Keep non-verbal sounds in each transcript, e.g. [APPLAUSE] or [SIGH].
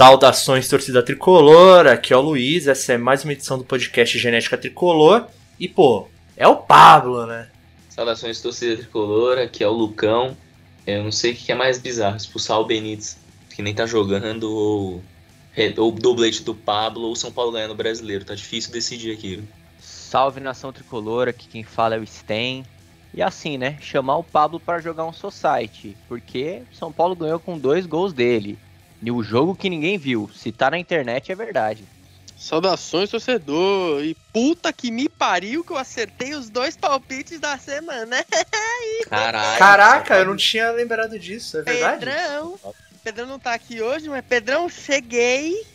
Saudações, torcida tricolor. Aqui é o Luiz. Essa é mais uma edição do podcast Genética Tricolor. E, pô, é o Pablo, né? Saudações, torcida tricolor. Aqui é o Lucão. Eu não sei o que é mais bizarro: expulsar o Benítez, que nem tá jogando, ou, ou o doblete do Pablo, ou São Paulo ganhando o brasileiro. Tá difícil decidir aqui. Salve nação tricolor. Aqui quem fala é o Sten. E assim, né? Chamar o Pablo para jogar um society, porque São Paulo ganhou com dois gols dele. E o jogo que ninguém viu. Se tá na internet é verdade. Saudações, torcedor. E puta que me pariu que eu acertei os dois palpites da semana. [LAUGHS] Caralho, Caraca, eu não tinha lembrado disso, é verdade? Pedrão. Pedrão não tá aqui hoje, mas Pedrão, cheguei.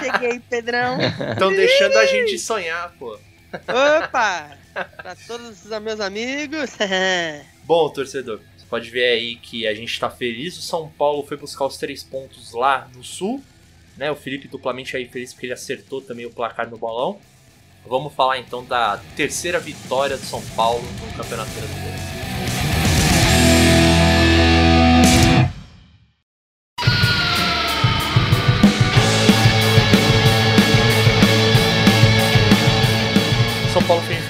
Cheguei, Pedrão. [LAUGHS] Estão deixando a gente sonhar, pô. Opa! Pra todos os meus amigos. [LAUGHS] Bom, torcedor, pode ver aí que a gente está feliz. O São Paulo foi buscar os três pontos lá no Sul. Né? O Felipe duplamente aí feliz porque ele acertou também o placar no bolão. Vamos falar então da terceira vitória do São Paulo no Campeonato Brasileiro.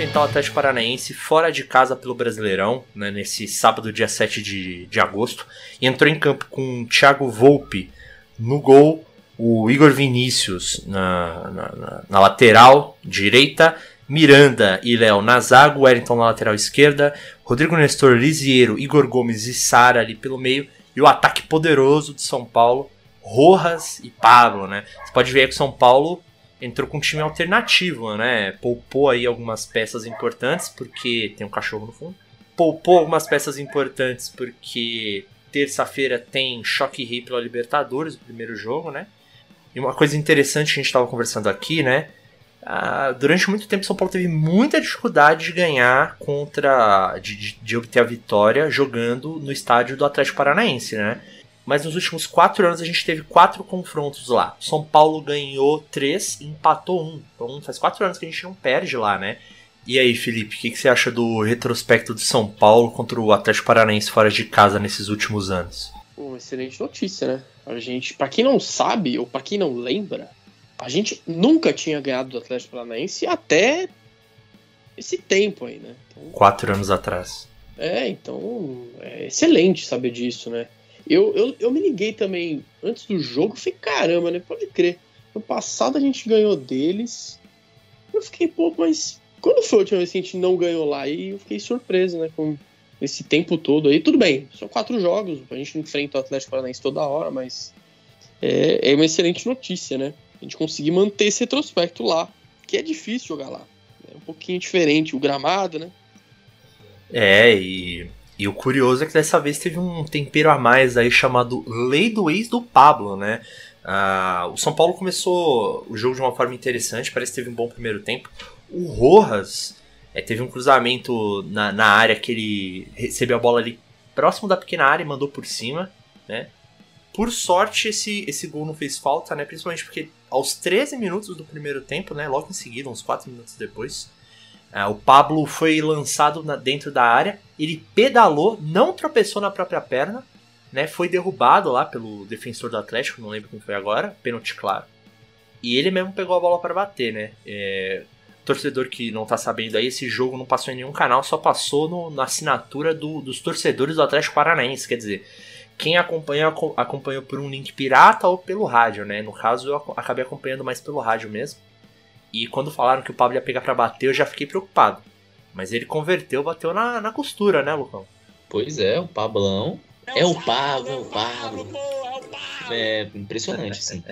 Enfrentar o Atlético Paranaense fora de casa pelo Brasileirão, né, nesse sábado, dia 7 de, de agosto, e entrou em campo com o Thiago Volpe no gol, o Igor Vinícius na, na, na lateral direita, Miranda e Léo na zaga, Wellington na lateral esquerda, Rodrigo Nestor, Lisiero, Igor Gomes e Sara ali pelo meio, e o ataque poderoso de São Paulo, Rojas e Pablo, né? Você pode ver que o São Paulo entrou com um time alternativo, né? Poupou aí algumas peças importantes, porque tem um cachorro no fundo. Poupou algumas peças importantes porque terça-feira tem choque rei pela Libertadores, o primeiro jogo, né? E uma coisa interessante que a gente estava conversando aqui, né? Ah, durante muito tempo, São Paulo teve muita dificuldade de ganhar contra. De, de, de obter a vitória jogando no estádio do Atlético Paranaense, né? Mas nos últimos quatro anos a gente teve quatro confrontos lá. São Paulo ganhou três e empatou um. Então faz quatro anos que a gente não perde lá, né? E aí, Felipe, o que, que, você acha do retrospecto de São Paulo contra o Atlético Paranaense fora de casa nesses últimos anos? Uma excelente notícia, né? A gente, para quem não sabe ou para quem não lembra, a gente nunca tinha ganhado do Atlético Paranaense até esse tempo aí, né? Então, Quatro anos atrás. É, então é excelente saber disso, né? Eu, eu, eu me liguei também antes do jogo, falei, caramba, né? Pode crer. No passado a gente ganhou deles. Eu fiquei, pô, mas quando foi a última vez que a gente não ganhou lá? E eu fiquei surpreso, né? Com esse tempo todo aí. Tudo bem, são quatro jogos, a gente enfrenta o Atlético Paranaense toda hora, mas é, é uma excelente notícia, né? A gente conseguir manter esse retrospecto lá, que é difícil jogar lá. É um pouquinho diferente o gramado, né? É, e e o curioso é que dessa vez teve um tempero a mais aí chamado Lei do Ex do Pablo, né? Uh, o São Paulo começou o jogo de uma forma interessante, parece que teve um bom primeiro tempo. O Rojas é, teve um cruzamento na, na área que ele recebeu a bola ali próximo da pequena área e mandou por cima, né? Por sorte, esse, esse gol não fez falta, né? Principalmente porque aos 13 minutos do primeiro tempo, né? Logo em seguida, uns 4 minutos depois, uh, o Pablo foi lançado na, dentro da área ele pedalou, não tropeçou na própria perna, né? Foi derrubado lá pelo defensor do Atlético, não lembro quem foi agora, pênalti claro. E ele mesmo pegou a bola para bater, né? É, torcedor que não tá sabendo aí, esse jogo não passou em nenhum canal, só passou no, na assinatura do, dos torcedores do Atlético Paranaense, quer dizer, quem acompanha acompanhou por um link pirata ou pelo rádio, né? No caso eu acabei acompanhando mais pelo rádio mesmo. E quando falaram que o Pablo ia pegar para bater, eu já fiquei preocupado. Mas ele converteu, bateu na, na costura, né, Lucão? Pois é, o Pablão. É o Pablo, é o Pablo. É impressionante, assim.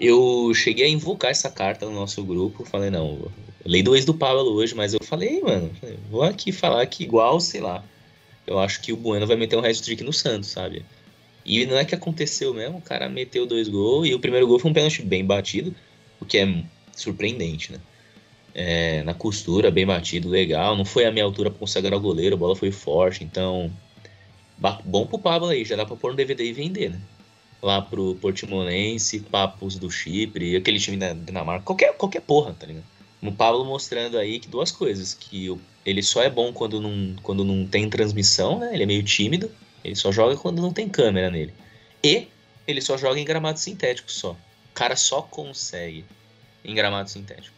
Eu cheguei a invocar essa carta no nosso grupo. Falei, não, lei do ex do Pablo hoje, mas eu falei, mano, vou aqui falar que igual, sei lá. Eu acho que o Bueno vai meter um hat-trick no Santos, sabe? E não é que aconteceu mesmo, o cara meteu dois gols e o primeiro gol foi um pênalti bem batido, o que é surpreendente, né? é, na costura, bem batido, legal. Não foi a minha altura para consagrar o goleiro, a bola foi forte, então. Bom pro Pablo aí, já dá pra pôr no DVD e vender, né? Lá pro Portimonense, Papos do Chipre, aquele time da Dinamarca, qualquer, qualquer porra, tá ligado? O Pablo mostrando aí que duas coisas, que ele só é bom quando não, quando não tem transmissão, né? Ele é meio tímido, ele só joga quando não tem câmera nele. E ele só joga em gramado sintético só. O cara só consegue em gramado sintético.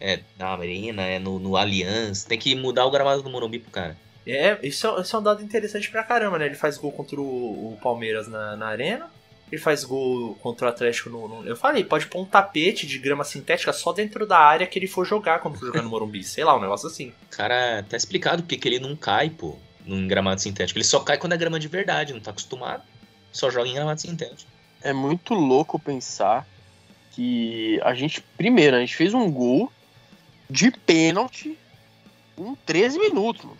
É na Arena, é no, no Allianz. Tem que mudar o gramado do Morumbi pro cara. É, isso, é- isso é um dado interessante pra caramba, né? Ele faz gol contra o, o Palmeiras na, na Arena. Ele faz gol contra o Atlético no, no- Eu falei, pode pôr um tapete de grama sintética só dentro da área que ele for jogar quando for jogar no Morumbi. Sei lá, um negócio assim. Cara tá explicado porque que ele não cai, pô, num gramado sintético. Ele só cai quando é grama de verdade, não tá acostumado. Só joga em gramado sintético. É muito louco pensar que a gente, primeiro, a gente fez um gol de pênalti em 13 minutos, mano.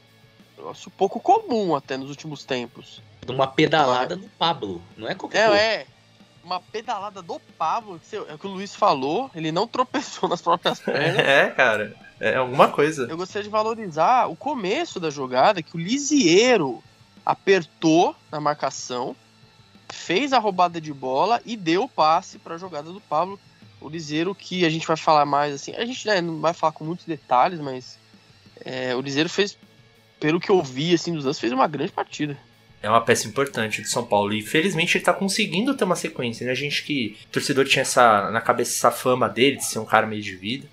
Negócio pouco comum até nos últimos tempos. Uma pedalada do Pablo. Não é qualquer É, coisa. é. Uma pedalada do Pablo, que é o que o Luiz falou, ele não tropeçou [LAUGHS] nas próprias pernas. É, cara. É alguma coisa. Eu gostaria de valorizar o começo da jogada, que o Lisieiro apertou na marcação, fez a roubada de bola e deu o passe para a jogada do Pablo. O Lisieiro, que a gente vai falar mais assim, a gente né, não vai falar com muitos detalhes, mas é, o Lisieiro fez, pelo que eu vi assim dos anos, fez uma grande partida. É uma peça importante do São Paulo. E felizmente ele tá conseguindo ter uma sequência, né? A gente que. O torcedor tinha essa, na cabeça essa fama dele de ser um cara meio de vida.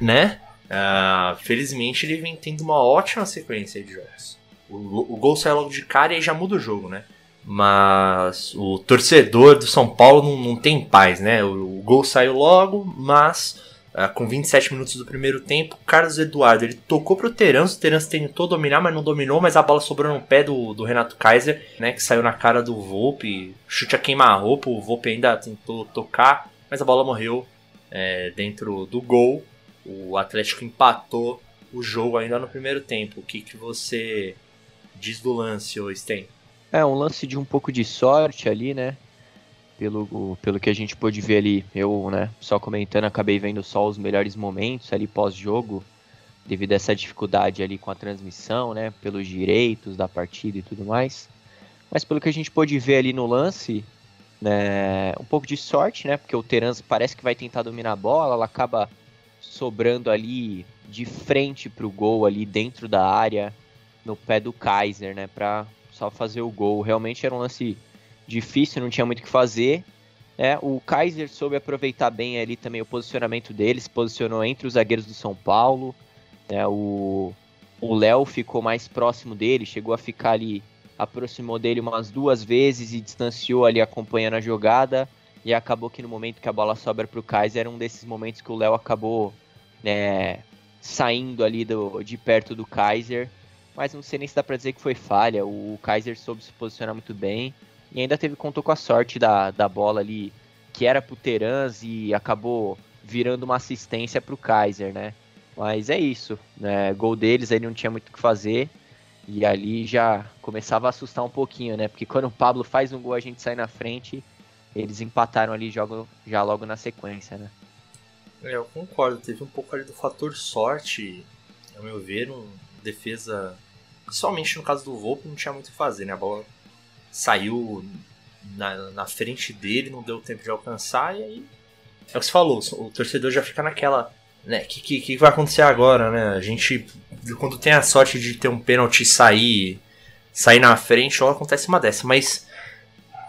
Né? Ah, felizmente ele vem tendo uma ótima sequência de jogos. O, o gol sai logo de cara e já muda o jogo, né? Mas o torcedor do São Paulo não, não tem paz, né? O, o gol saiu logo, mas ah, com 27 minutos do primeiro tempo, Carlos Eduardo ele tocou pro Terence, o Terence tentou dominar, mas não dominou, mas a bola sobrou no pé do, do Renato Kaiser, né? Que saiu na cara do Volpe, chute a queima-roupa, o Volpe ainda tentou tocar, mas a bola morreu é, dentro do gol. O Atlético empatou o jogo ainda no primeiro tempo. O que, que você diz do lance, ô Sten? É, um lance de um pouco de sorte ali, né? Pelo, pelo que a gente pôde ver ali, eu, né, só comentando, acabei vendo só os melhores momentos ali pós-jogo, devido a essa dificuldade ali com a transmissão, né, pelos direitos da partida e tudo mais. Mas pelo que a gente pôde ver ali no lance, né, um pouco de sorte, né, porque o Terence parece que vai tentar dominar a bola, ela acaba sobrando ali de frente pro gol ali dentro da área, no pé do Kaiser, né, pra só fazer o gol. Realmente era um lance difícil, não tinha muito o que fazer. né? o Kaiser soube aproveitar bem ali também o posicionamento dele, se posicionou entre os zagueiros do São Paulo. o o Léo ficou mais próximo dele, chegou a ficar ali, aproximou dele umas duas vezes e distanciou ali acompanhando a jogada. E acabou que no momento que a bola sobra para o Kaiser, era um desses momentos que o Léo acabou né, saindo ali do, de perto do Kaiser. Mas não sei nem se dá pra dizer que foi falha. O Kaiser soube se posicionar muito bem. E ainda teve contou com a sorte da, da bola ali, que era pro Terans e acabou virando uma assistência pro Kaiser, né? Mas é isso, né? Gol deles aí não tinha muito o que fazer. E ali já começava a assustar um pouquinho, né? Porque quando o Pablo faz um gol, a gente sai na frente. Eles empataram ali jogo, já logo na sequência, né? É, eu concordo, teve um pouco ali do fator sorte, ao meu ver, um defesa, principalmente no caso do Volpe, não tinha muito o que fazer, né? A bola saiu na, na frente dele, não deu tempo de alcançar, e aí é o que você falou, o torcedor já fica naquela, né? Que, que, que vai acontecer agora, né? A gente, quando tem a sorte de ter um pênalti sair, sair na frente, ou acontece uma dessa, mas,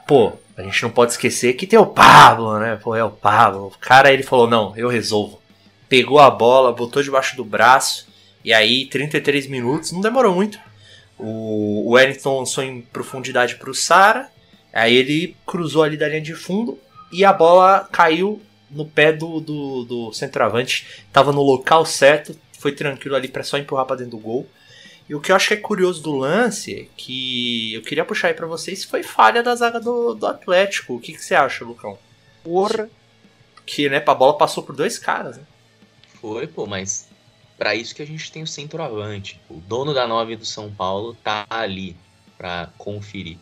pô, a gente não pode esquecer que tem o Pablo, né? Pô, é o Pablo. O cara, ele falou, não, eu resolvo. Pegou a bola, botou debaixo do braço, e aí, 33 minutos, não demorou muito. O o Wellington lançou em profundidade pro Sara, aí ele cruzou ali da linha de fundo, e a bola caiu no pé do, do, do centroavante. Tava no local certo, foi tranquilo ali para só empurrar para dentro do gol. E o que eu acho que é curioso do lance, que eu queria puxar aí pra vocês, foi falha da zaga do, do Atlético. O que, que você acha, Lucão? Porra! Que, né, a bola passou por dois caras, né? Foi, pô, mas pra isso que a gente tem o centroavante. O dono da 9 do São Paulo tá ali pra conferir.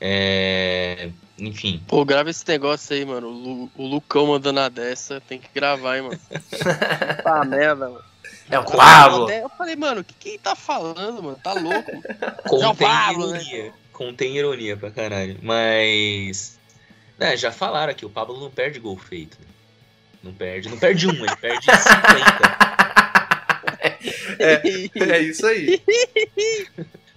É... Enfim, Pô, grava esse negócio aí, mano. O, Lu- o Lucão mandando a dessa, tem que gravar, hein, mano. [LAUGHS] Tá merda, mano. É o Pablo! Eu falei, mano, o que que ele tá falando, mano? Tá louco? contém Pablo, né? ironia. Contém ironia pra caralho. Mas. né, já falaram aqui, o Pablo não perde gol feito. né? Não perde, não perde um, ele perde [LAUGHS] 50. [LAUGHS] É isso aí.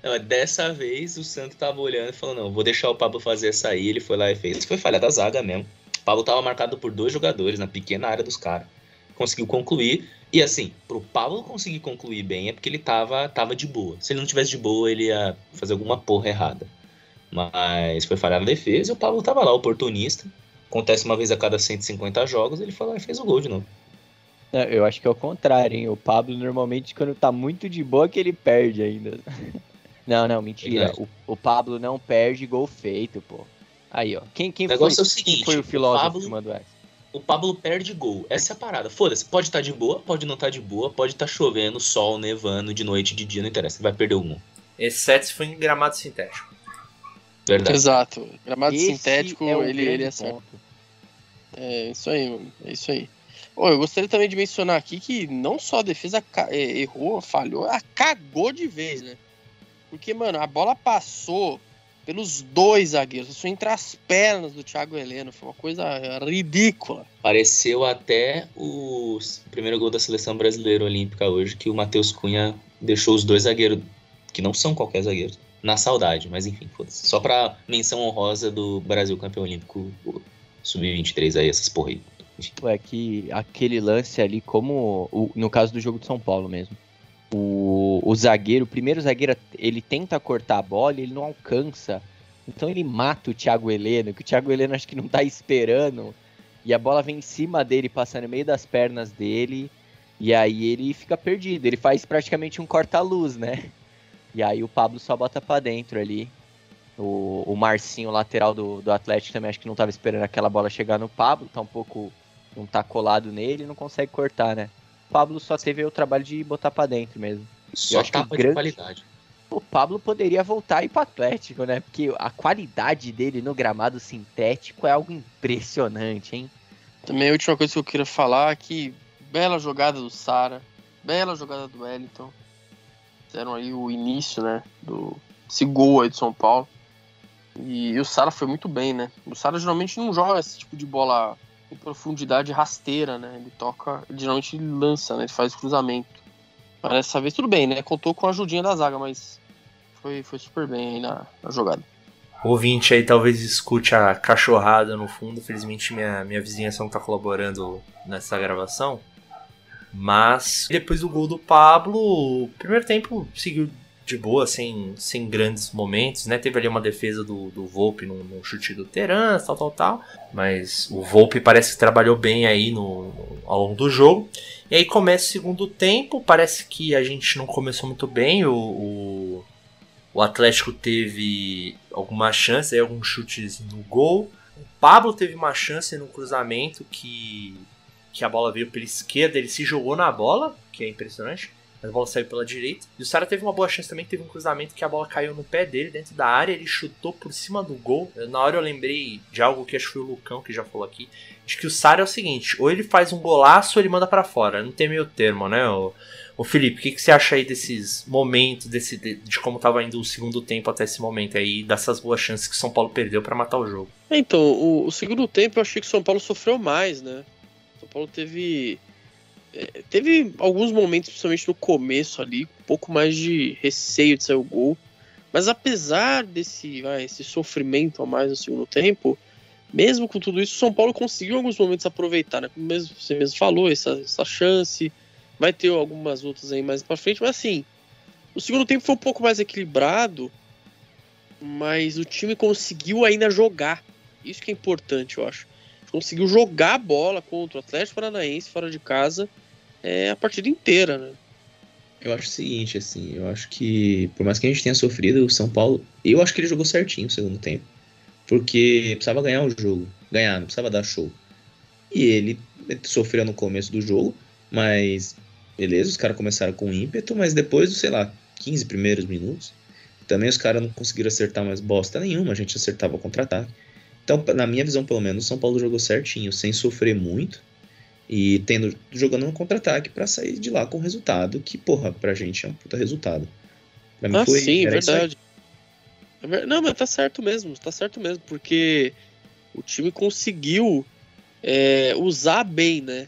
Não, dessa vez o Santo tava olhando e falou: não, vou deixar o Pablo fazer essa aí. Ele foi lá e fez. Foi falha da zaga mesmo. Pablo tava marcado por dois jogadores na pequena área dos caras. Conseguiu concluir. E assim, pro Pablo conseguir concluir bem é porque ele tava, tava de boa. Se ele não tivesse de boa, ele ia fazer alguma porra errada. Mas foi falhar a defesa e o Pablo tava lá, oportunista. Acontece uma vez a cada 150 jogos, ele foi lá e fez o gol de novo. Eu acho que é o contrário, hein? O Pablo normalmente quando tá muito de boa que ele perde ainda. [LAUGHS] Não, não, mentira. O, o, Pablo não perde gol feito, pô. Aí, ó. Quem, quem, foi, é o seguinte, quem foi o filósofo o Pablo, que mandou essa? O Pablo perde gol. Essa é a parada. Foda-se, pode estar tá de boa, pode não estar tá de boa, pode estar tá chovendo, sol, nevando, de noite, de dia, não interessa. Vai perder um. Exceto se for em gramado sintético. Verdade. Exato. Gramado Esse sintético, é ele, ele é certo. É isso aí, mano. É isso aí. Eu gostaria também de mencionar aqui que não só a defesa é, errou, falhou, ela cagou de vez, né? Porque, mano, a bola passou pelos dois zagueiros, passou entre as pernas do Thiago Heleno, foi uma coisa ridícula. Pareceu até o primeiro gol da seleção brasileira olímpica hoje, que o Matheus Cunha deixou os dois zagueiros, que não são qualquer zagueiro, na saudade, mas enfim, foda-se. Só pra menção honrosa do Brasil campeão olímpico sub-23 aí, essas porra aí. É que aquele lance ali, como o, no caso do jogo de São Paulo mesmo, o, o zagueiro, o primeiro zagueiro, ele tenta cortar a bola e ele não alcança. Então ele mata o Thiago Heleno, que o Thiago Heleno acho que não tá esperando. E a bola vem em cima dele, passando no meio das pernas dele. E aí ele fica perdido. Ele faz praticamente um corta-luz, né? E aí o Pablo só bota para dentro ali. O, o Marcinho, lateral do, do Atlético, também acho que não tava esperando aquela bola chegar no Pablo. Tá um pouco. Não tá colado nele não consegue cortar, né? O Pablo só teve o trabalho de botar para dentro mesmo. Só acho tapa que grande... de qualidade. O Pablo poderia voltar aí pro Atlético, né? Porque a qualidade dele no gramado sintético é algo impressionante, hein? Também a última coisa que eu queria falar é que bela jogada do Sara, bela jogada do Wellington. Fizeram aí o início, né? Do esse gol aí de São Paulo. E, e o Sara foi muito bem, né? O Sara geralmente não joga esse tipo de bola em profundidade rasteira, né? Ele toca, ele geralmente lança, né? Ele faz cruzamento. Mas dessa vez tudo bem, né? Contou com a ajudinha da zaga, mas foi, foi super bem aí na, na jogada. O ouvinte aí talvez escute a cachorrada no fundo. Felizmente minha, minha vizinhança não tá colaborando nessa gravação. Mas depois do gol do Pablo, o primeiro tempo seguiu de boa, sem, sem grandes momentos, né? Teve ali uma defesa do, do Volpe no, no chute do Teran, tal, tal, tal. Mas o Volpe parece que trabalhou bem aí no, no, ao longo do jogo. E aí começa o segundo tempo, parece que a gente não começou muito bem. O, o, o Atlético teve algumas chances, aí, alguns chutes no gol. O Pablo teve uma chance no cruzamento que, que a bola veio pela esquerda, ele se jogou na bola, que é impressionante a bola saiu pela direita. E o Sara teve uma boa chance também, teve um cruzamento que a bola caiu no pé dele, dentro da área, ele chutou por cima do gol. Na hora eu lembrei de algo que acho que foi o Lucão que já falou aqui, de que o Sara é o seguinte, ou ele faz um golaço ou ele manda para fora, não tem meio termo, né? O, o Felipe, o que, que, você acha aí desses momentos, desse, de, de, como tava indo o segundo tempo até esse momento aí, dessas boas chances que o São Paulo perdeu para matar o jogo? Então, o, o segundo tempo eu achei que o São Paulo sofreu mais, né? São Paulo teve teve alguns momentos, principalmente no começo ali, um pouco mais de receio de sair o gol. Mas apesar desse vai, esse sofrimento a mais no segundo tempo, mesmo com tudo isso, o São Paulo conseguiu em alguns momentos aproveitar, né? Como você mesmo falou, essa, essa chance. Vai ter algumas outras aí mais pra frente, mas assim, o segundo tempo foi um pouco mais equilibrado, mas o time conseguiu ainda jogar. Isso que é importante, eu acho. Conseguiu jogar a bola contra o Atlético Paranaense fora de casa é, a partida inteira, né? Eu acho o seguinte, assim, eu acho que, por mais que a gente tenha sofrido, o São Paulo, eu acho que ele jogou certinho o segundo tempo. Porque precisava ganhar o jogo, ganhar, não precisava dar show. E ele sofreu no começo do jogo, mas beleza, os caras começaram com ímpeto, mas depois sei lá, 15 primeiros minutos, também os caras não conseguiram acertar mais bosta nenhuma, a gente acertava o contra-ataque. Então, na minha visão, pelo menos, o São Paulo jogou certinho, sem sofrer muito e tendo jogando um contra-ataque para sair de lá com resultado que, porra, pra gente é um puta resultado. Pra mim ah, foi, sim, verdade. É não, mas tá certo mesmo, tá certo mesmo, porque o time conseguiu é, usar bem, né?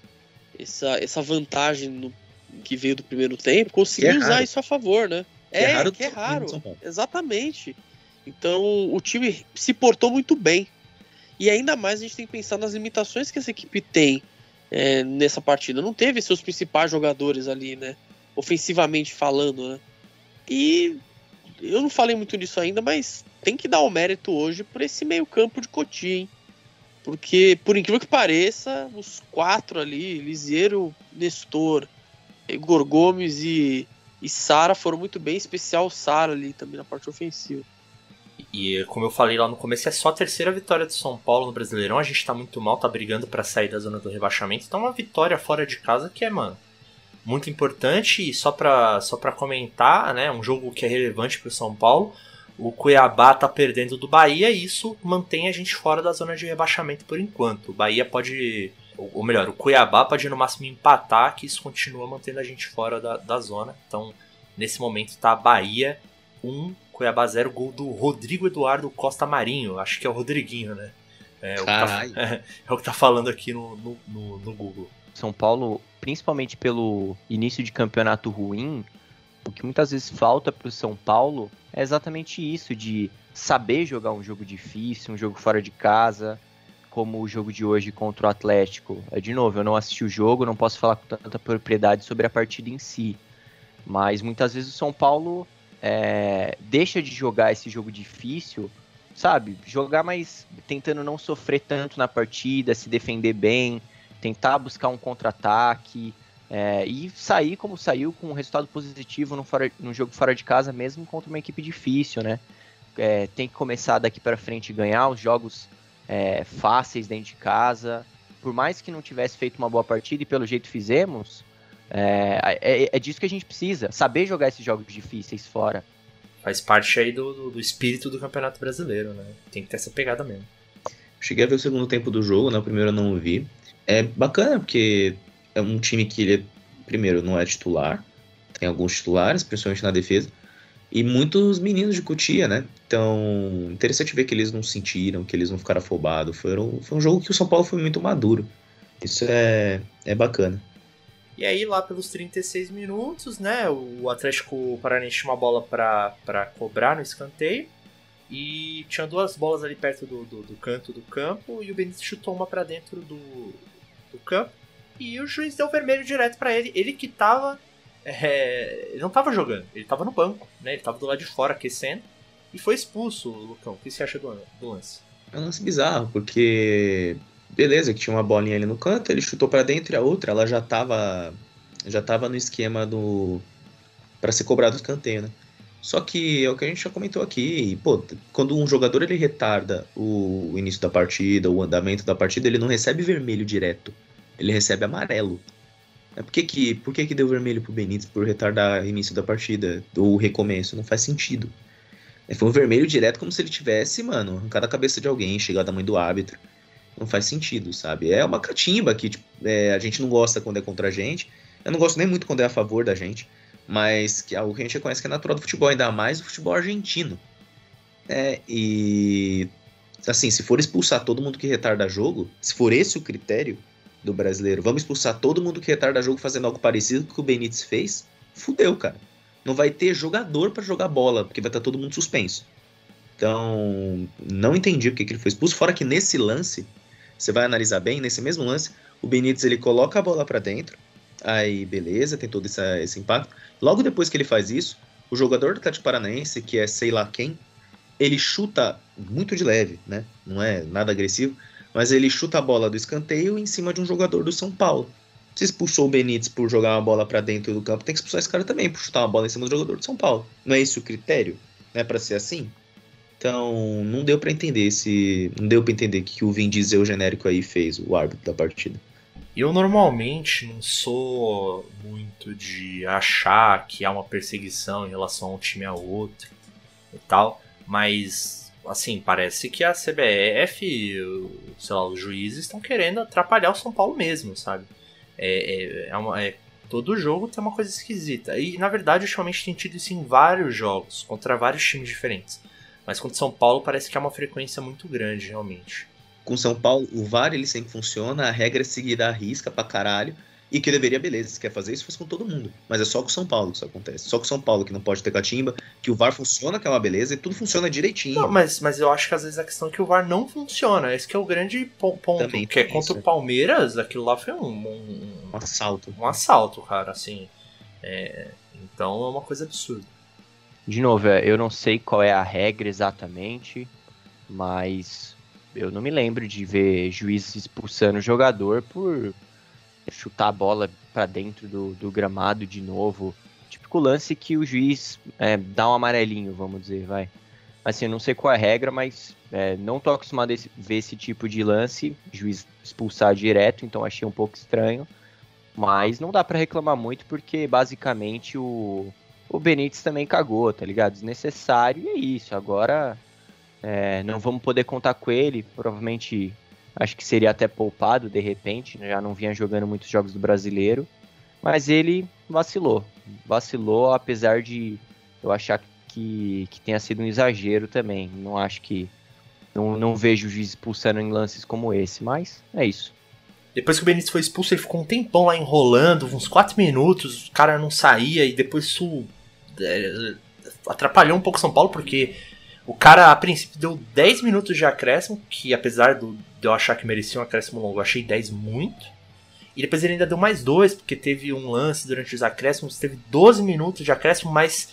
Essa, essa vantagem no, que veio do primeiro tempo, conseguiu é usar isso a favor, né? Que é, é raro, que é raro. Exatamente. Então o time se portou muito bem. E ainda mais a gente tem que pensar nas limitações que essa equipe tem é, nessa partida. Não teve seus principais jogadores ali, né? Ofensivamente falando, né? E eu não falei muito disso ainda, mas tem que dar o mérito hoje por esse meio-campo de Cotia, hein? Porque, por incrível que pareça, os quatro ali, Lisieiro, Nestor, Igor Gomes e, e Sara foram muito bem, em especial Sara ali também na parte ofensiva. E como eu falei lá no começo, é só a terceira vitória do São Paulo no Brasileirão. A gente tá muito mal, tá brigando para sair da zona do rebaixamento. Então, uma vitória fora de casa que é, mano, muito importante. E só pra, só pra comentar, né, um jogo que é relevante pro São Paulo. O Cuiabá tá perdendo do Bahia e isso mantém a gente fora da zona de rebaixamento por enquanto. O Bahia pode. Ou melhor, o Cuiabá pode no máximo empatar, que isso continua mantendo a gente fora da, da zona. Então, nesse momento tá Bahia 1, Cuiabá 0, gol do Rodrigo Eduardo Costa Marinho. Acho que é o Rodriguinho, né? É o, que tá, é, [LAUGHS] é o que tá falando aqui no, no, no, no Google. São Paulo, principalmente pelo início de campeonato ruim, o que muitas vezes falta para o São Paulo é exatamente isso, de saber jogar um jogo difícil, um jogo fora de casa, como o jogo de hoje contra o Atlético. É, de novo, eu não assisti o jogo, não posso falar com tanta propriedade sobre a partida em si. Mas muitas vezes o São Paulo é, deixa de jogar esse jogo difícil, sabe? Jogar mais tentando não sofrer tanto na partida, se defender bem, tentar buscar um contra-ataque. É, e sair como saiu com um resultado positivo no, fora, no jogo fora de casa, mesmo contra uma equipe difícil, né? É, tem que começar daqui para frente ganhar os jogos é, fáceis dentro de casa. Por mais que não tivesse feito uma boa partida e pelo jeito fizemos, é, é, é disso que a gente precisa, saber jogar esses jogos difíceis fora. Faz parte aí do, do, do espírito do Campeonato Brasileiro, né? Tem que ter essa pegada mesmo. Cheguei a ver o segundo tempo do jogo, né? O primeiro eu não vi. É bacana, porque é um time que ele, primeiro, não é titular, tem alguns titulares, principalmente na defesa, e muitos meninos de Cutia, né? Então, interessante ver que eles não sentiram, que eles não ficaram afobados. Foi um, foi um jogo que o São Paulo foi muito maduro. Isso é, é bacana. E aí, lá pelos 36 minutos, né? O Atlético Paranaense tinha uma bola para cobrar no escanteio. E tinha duas bolas ali perto do, do, do canto do campo. E o Benítez chutou uma para dentro do, do campo. E o juiz deu vermelho direto para ele. Ele que tava. É, ele não tava jogando, ele tava no banco, né? Ele tava do lado de fora aquecendo. E foi expulso, Lucão. O que você acha do, do lance? É um lance bizarro, porque. Beleza, que tinha uma bolinha ali no canto, ele chutou para dentro e a outra, ela já tava. Já tava no esquema do. para ser cobrado o escanteio, né? Só que é o que a gente já comentou aqui, pô, quando um jogador ele retarda o início da partida, o andamento da partida, ele não recebe vermelho direto ele recebe amarelo. É, por que, que, por que, que deu vermelho pro Benítez por retardar o início da partida, ou recomeço? Não faz sentido. É, foi um vermelho direto como se ele tivesse, mano, arrancado a cabeça de alguém, chegado a mãe do árbitro. Não faz sentido, sabe? É uma catimba que tipo, é, a gente não gosta quando é contra a gente. Eu não gosto nem muito quando é a favor da gente. Mas que é algo que a gente reconhece que é natural do futebol, ainda mais o futebol argentino. É, e assim, se for expulsar todo mundo que retarda jogo, se for esse o critério, do brasileiro. Vamos expulsar todo mundo que retarda jogo fazendo algo parecido com o que o Benítez fez. Fudeu, cara. Não vai ter jogador para jogar bola, porque vai estar tá todo mundo suspenso. Então, não entendi porque que ele foi expulso. Fora que nesse lance, você vai analisar bem, nesse mesmo lance, o Benítez ele coloca a bola para dentro. Aí, beleza, tem todo esse, impacto. Logo depois que ele faz isso, o jogador do Atlético Paranaense, que é sei lá quem, ele chuta muito de leve, né? Não é nada agressivo mas ele chuta a bola do escanteio em cima de um jogador do São Paulo. Se expulsou o Benítez por jogar uma bola para dentro do campo, tem que expulsar esse cara também por chutar uma bola em cima do jogador do São Paulo. Não é esse o critério? Não é para ser assim? Então, não deu para entender esse, não deu para entender que o Vin Diesel genérico aí fez, o árbitro da partida. Eu normalmente não sou muito de achar que há uma perseguição em relação a um time a outro e tal, mas assim, parece que a CBF, sei lá, os juízes estão querendo atrapalhar o São Paulo mesmo, sabe? É, é, é, uma, é, todo jogo tem uma coisa esquisita. E na verdade, ultimamente tem tido isso em vários jogos, contra vários times diferentes. Mas contra São Paulo parece que é uma frequência muito grande, realmente. Com São Paulo, o VAR ele sempre funciona, a regra é seguida à risca pra caralho. E que deveria, beleza, se quer fazer isso, faz com todo mundo. Mas é só com o São Paulo que isso acontece. Só com o São Paulo que não pode ter catimba, que o VAR funciona, que é uma beleza, e tudo funciona direitinho. Não, mas, mas eu acho que às vezes a questão é que o VAR não funciona. Esse que é o grande ponto. Também que é contra isso. o Palmeiras, aquilo lá foi um, um, Um assalto. um assalto, cara, assim. É, então é uma coisa absurda. De novo, é, eu não sei qual é a regra exatamente, mas eu não me lembro de ver juiz expulsando o jogador por chutar a bola pra dentro do, do gramado de novo. Típico lance que o juiz é, dá um amarelinho, vamos dizer, vai. Assim, eu não sei qual é a regra, mas é, não tô acostumado a ver esse tipo de lance, juiz expulsar direto, então achei um pouco estranho. Mas não dá pra reclamar muito, porque basicamente o, o Benítez também cagou, tá ligado? Desnecessário e é isso. Agora é, não vamos poder contar com ele. Provavelmente acho que seria até poupado de repente. Já não vinha jogando muitos jogos do brasileiro. Mas ele vacilou. Vacilou, apesar de eu achar que, que tenha sido um exagero também. Não acho que. Não, não vejo o juiz expulsando em lances como esse, mas é isso. Depois que o Benítez foi expulso, ele ficou um tempão lá enrolando, uns 4 minutos, o cara não saía e depois isso atrapalhou um pouco o São Paulo, porque o cara a princípio deu 10 minutos de acréscimo, que apesar do, de eu achar que merecia um acréscimo longo, eu achei 10 muito. E depois ele ainda deu mais dois, porque teve um lance durante os acréscimos, teve 12 minutos de acréscimo, mas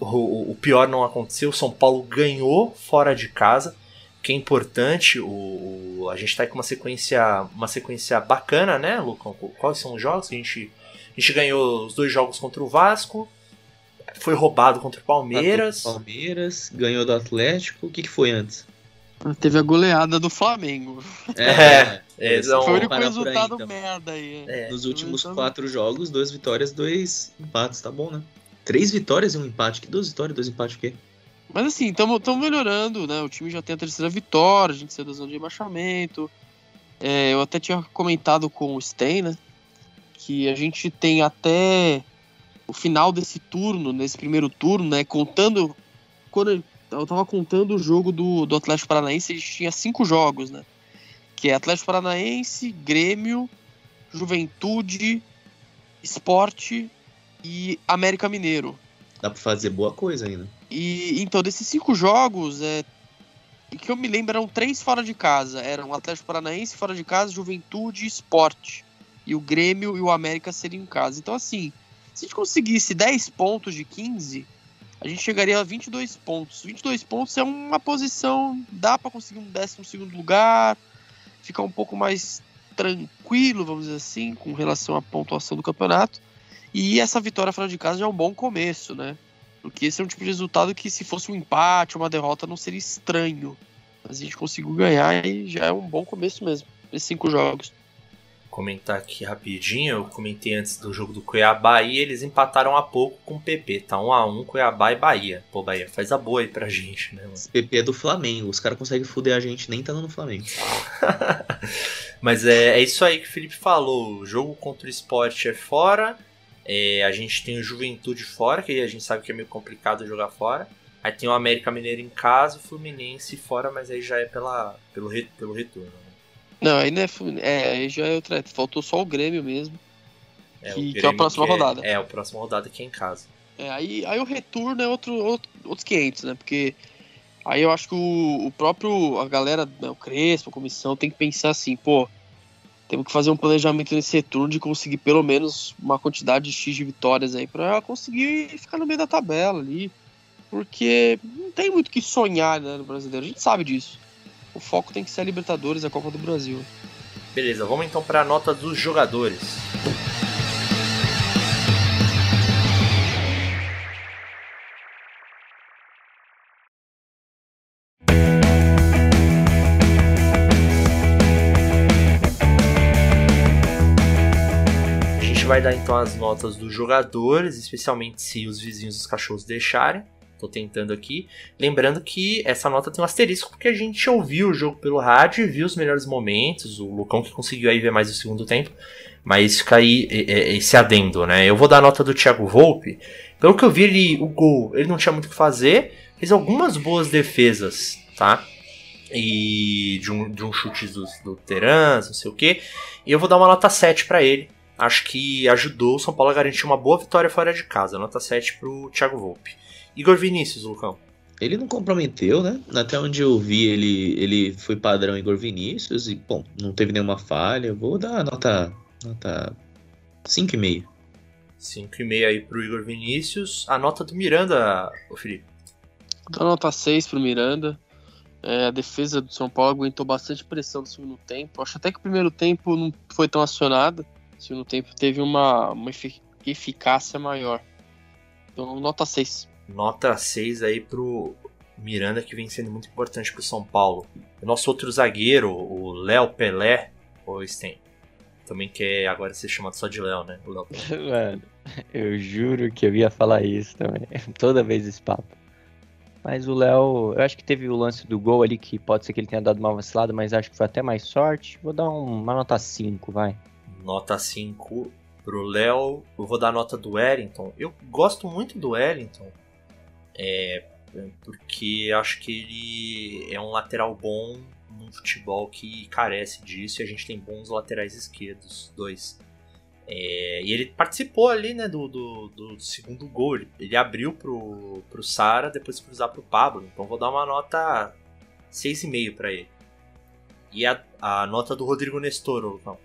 o, o pior não aconteceu. O São Paulo ganhou fora de casa que é importante. O, a gente tá aí com uma sequência, uma sequência bacana, né, Lucão? Quais são os jogos? A gente, a gente ganhou os dois jogos contra o Vasco, foi roubado contra o Palmeiras. Palmeiras, ganhou do Atlético. O que, que foi antes? Teve a goleada do Flamengo. É, é, Esse não- Foi o único por aí, resultado então. merda aí. É. Nos últimos Então- quatro jogos, duas vitórias, dois empates, tá bom, né? Três vitórias e um empate. Que duas vitórias, dois empates o quê? Mas assim, estamos melhorando, né? O time já tem a terceira vitória, a gente saiu da zona de rebaixamento. É, eu até tinha comentado com o Sten, né? Que a gente tem até o final desse turno, nesse primeiro turno, né? Contando. Quando eu tava contando o jogo do, do Atlético Paranaense, a gente tinha cinco jogos, né? Que é Atlético Paranaense, Grêmio, Juventude, Esporte e América Mineiro. Dá pra fazer boa coisa ainda. E então, desses cinco jogos, é, que eu me lembro, eram três fora de casa. Eram Atlético Paranaense fora de casa, Juventude e Esporte. E o Grêmio e o América seriam em casa. Então, assim, se a gente conseguisse 10 pontos de 15, a gente chegaria a 22 pontos. 22 pontos é uma posição, dá para conseguir um 12 segundo lugar, ficar um pouco mais tranquilo, vamos dizer assim, com relação à pontuação do campeonato. E essa vitória fora de casa já é um bom começo, né? Porque esse é um tipo de resultado que, se fosse um empate, uma derrota, não seria estranho. Mas a gente conseguiu ganhar e já é um bom começo mesmo. Esses cinco jogos. Comentar aqui rapidinho, eu comentei antes do jogo do Cuiabá e eles empataram há pouco com o PP, tá 1 a 1 Cuiabá e Bahia. Pô, Bahia, faz a boa aí pra gente, né, mano? Esse PP é do Flamengo. Os caras conseguem fuder a gente nem tá no Flamengo. [LAUGHS] Mas é, é isso aí que o Felipe falou. O jogo contra o esporte é fora. É, a gente tem o Juventude fora, que a gente sabe que é meio complicado jogar fora. Aí tem o América Mineiro em casa, o Fluminense fora, mas aí já é pela, pelo, re- pelo retorno. Não, aí não é, é, aí já é outra. Faltou só o Grêmio mesmo. É, Que- o que é a Grêmio próxima é- rodada. É, a próxima rodada que é em casa. É, aí, aí o retorno é outro, outro, outros 500, né? Porque aí eu acho que o, o próprio, a galera, né, o Crespo, a comissão, tem que pensar assim, pô, temos que fazer um planejamento nesse retorno de conseguir pelo menos uma quantidade de X de vitórias aí pra conseguir ficar no meio da tabela ali. Porque não tem muito o que sonhar né, no brasileiro, a gente sabe disso. O foco tem que ser a Libertadores, a Copa do Brasil. Beleza, vamos então para a nota dos jogadores. A gente vai dar então as notas dos jogadores, especialmente se os vizinhos dos cachorros deixarem. Tô tentando aqui. Lembrando que essa nota tem um asterisco porque a gente ouviu o jogo pelo rádio e viu os melhores momentos. O Lucão que conseguiu aí ver mais o segundo tempo. Mas fica aí esse adendo, né? Eu vou dar a nota do Thiago Volpe. Pelo que eu vi, ele, o gol, ele não tinha muito o que fazer. Fez algumas boas defesas, tá? E de um, de um chute do, do Terans, não sei o que. E eu vou dar uma nota 7 pra ele. acho que ajudou o São Paulo a garantir uma boa vitória fora de casa. Nota 7 pro Thiago Volpe. Igor Vinícius, Lucão. Ele não comprometeu, né? Até onde eu vi, ele, ele foi padrão Igor Vinícius e, bom, não teve nenhuma falha. Vou dar nota, nota 5,5. 5,5 aí pro Igor Vinícius. A nota do Miranda, ô Felipe. Dá nota 6 pro Miranda. É, a defesa do São Paulo aguentou bastante pressão no segundo tempo. Acho até que o primeiro tempo não foi tão acionado. O segundo tempo teve uma, uma eficácia maior. Então, nota 6. Nota 6 aí pro Miranda, que vem sendo muito importante pro São Paulo. O nosso outro zagueiro, o Léo Pelé, ou Sten, também quer agora ser chamado só de Léo, né? Léo. [LAUGHS] Mano, eu juro que eu ia falar isso também. [LAUGHS] Toda vez esse papo. Mas o Léo, eu acho que teve o lance do gol ali, que pode ser que ele tenha dado uma vacilada, mas acho que foi até mais sorte. Vou dar uma nota 5, vai. Nota 5 pro Léo. Eu vou dar a nota do Wellington. Eu gosto muito do Wellington. É, porque acho que ele é um lateral bom num futebol que carece disso e a gente tem bons laterais esquerdos, dois. É, e ele participou ali, né, do, do, do segundo gol. Ele, ele, abriu pro, pro Sara, depois cruzar pro Pablo. Então vou dar uma nota 6,5 para ele. E a, a nota do Rodrigo Nestor, não.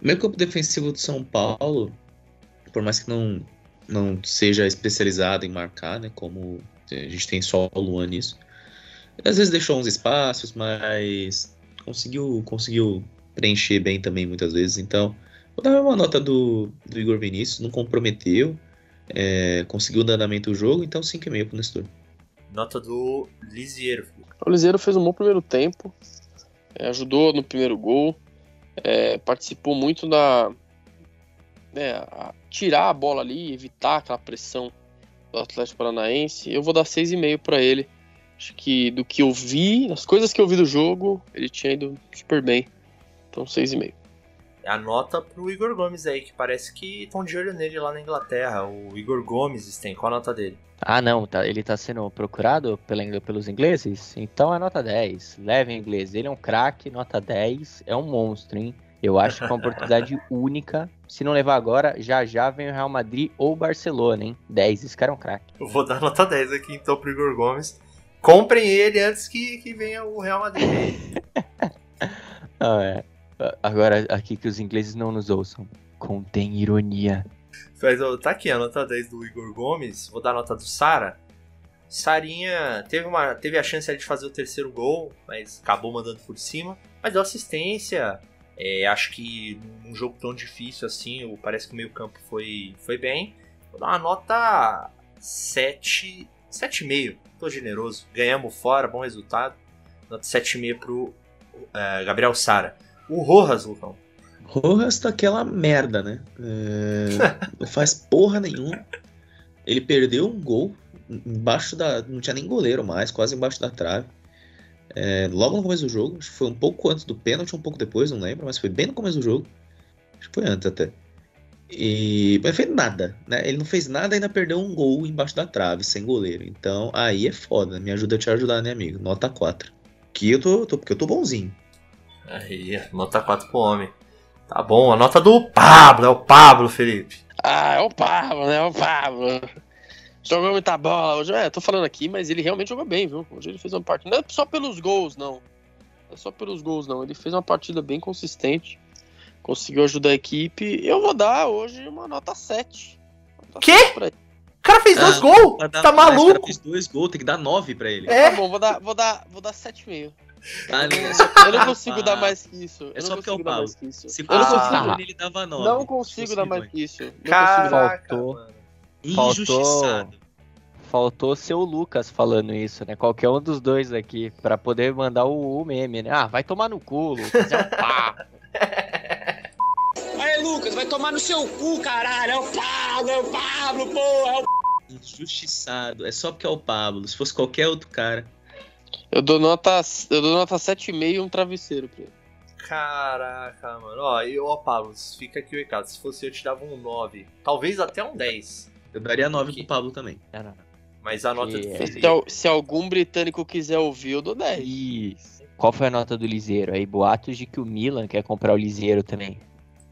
Meio campo defensivo de São Paulo, por mais que não, não seja especializado em marcar, né, como a gente tem só o Luan nisso, às vezes deixou uns espaços, mas conseguiu, conseguiu preencher bem também muitas vezes. Então, vou dar uma nota do, do Igor Vinícius, não comprometeu, é, conseguiu dar andamento o jogo, então 5,5 pro Nestor. Nota do Lisiero. O Lisiero fez um bom primeiro tempo, é, ajudou no primeiro gol, é, participou muito da. Né, a tirar a bola ali, evitar aquela pressão do Atlético Paranaense. Eu vou dar 6,5 para ele. Acho que do que eu vi, as coisas que eu vi do jogo, ele tinha ido super bem. Então 6,5. A nota pro Igor Gomes aí, que parece que estão de olho nele lá na Inglaterra. O Igor Gomes tem, qual a nota dele? Ah, não, tá, ele tá sendo procurado pela, pelos ingleses? Então é nota 10. Leve em inglês. Ele é um craque, nota 10. É um monstro, hein? Eu acho que é uma oportunidade [LAUGHS] única. Se não levar agora, já já vem o Real Madrid ou o Barcelona, hein? 10, esse cara é um craque. Eu vou dar nota 10 aqui então pro Igor Gomes. Comprem ele antes que, que venha o Real Madrid. [LAUGHS] ah, é. Agora, aqui que os ingleses não nos ouçam. Contém ironia. Mas tá aqui a nota 10 do Igor Gomes. Vou dar a nota do Sara. Sarinha teve, uma, teve a chance de fazer o terceiro gol, mas acabou mandando por cima. Mas deu assistência. É, acho que num jogo tão difícil assim, parece que o meio campo foi, foi bem. Vou dar uma nota 7, 7,5. Tô generoso. Ganhamos fora, bom resultado. Nota 7,5 pro uh, Gabriel Sara. O Rojas, Lucão. Rojas tá aquela merda, né? É, não faz porra nenhuma. Ele perdeu um gol embaixo da. Não tinha nem goleiro mais, quase embaixo da trave. É, logo no começo do jogo, acho que foi um pouco antes do pênalti, um pouco depois, não lembro, mas foi bem no começo do jogo. Acho que foi antes até. E mas fez nada, né? Ele não fez nada e ainda perdeu um gol embaixo da trave, sem goleiro. Então aí é foda. Me ajuda a te ajudar, né, amigo? Nota 4. Que eu tô, tô porque eu tô bonzinho. Aí, nota 4 pro homem. Tá bom, a nota do Pablo, é o Pablo, Felipe. Ah, é o Pablo, né? É o Pablo. Jogou muita bola. Hoje, é, tô falando aqui, mas ele realmente jogou bem, viu? Hoje ele fez uma partida. Não é só pelos gols, não. Não é só pelos gols, não. Ele fez uma partida bem consistente. Conseguiu ajudar a equipe. Eu vou dar hoje uma nota 7. Nota Quê? 7 o cara fez ah, dois gols? Tá maluco? O cara fez dois gols, tem que dar 9 pra ele. É. Tá bom, vou dar, vou dar, vou dar 7,5. Ah, eu não consigo dar mais que isso. É só porque eu pau. Se fosse eu não consigo. ele dava 9. Não consigo dar mais que isso. Não Caraca, faltou. Faltou. Faltou ser o Lucas falando isso, né? Qualquer um dos dois aqui, pra poder mandar o, o meme, né? Ah, vai tomar no cu, Lucas. É um [LAUGHS] pá. Aí, Lucas, vai tomar no seu cu, caralho. É o Pablo, é o Pablo, pô. É o Injustiçado. É só porque é o Pablo. Se fosse qualquer outro cara. Eu dou nota, eu dou nota 7,5 e um travesseiro pra ele. Caraca, mano. Ó, e ó, Pablo, fica aqui o recado. Se fosse eu, te dava um 9. Talvez até um 10. Eu daria 9 pro Pablo também. Não, não, não. Mas a nota do se, se algum britânico quiser ouvir, eu dou 10. Isso. Qual foi a nota do Liseiro? Aí, boatos de que o Milan quer comprar o Liseiro também.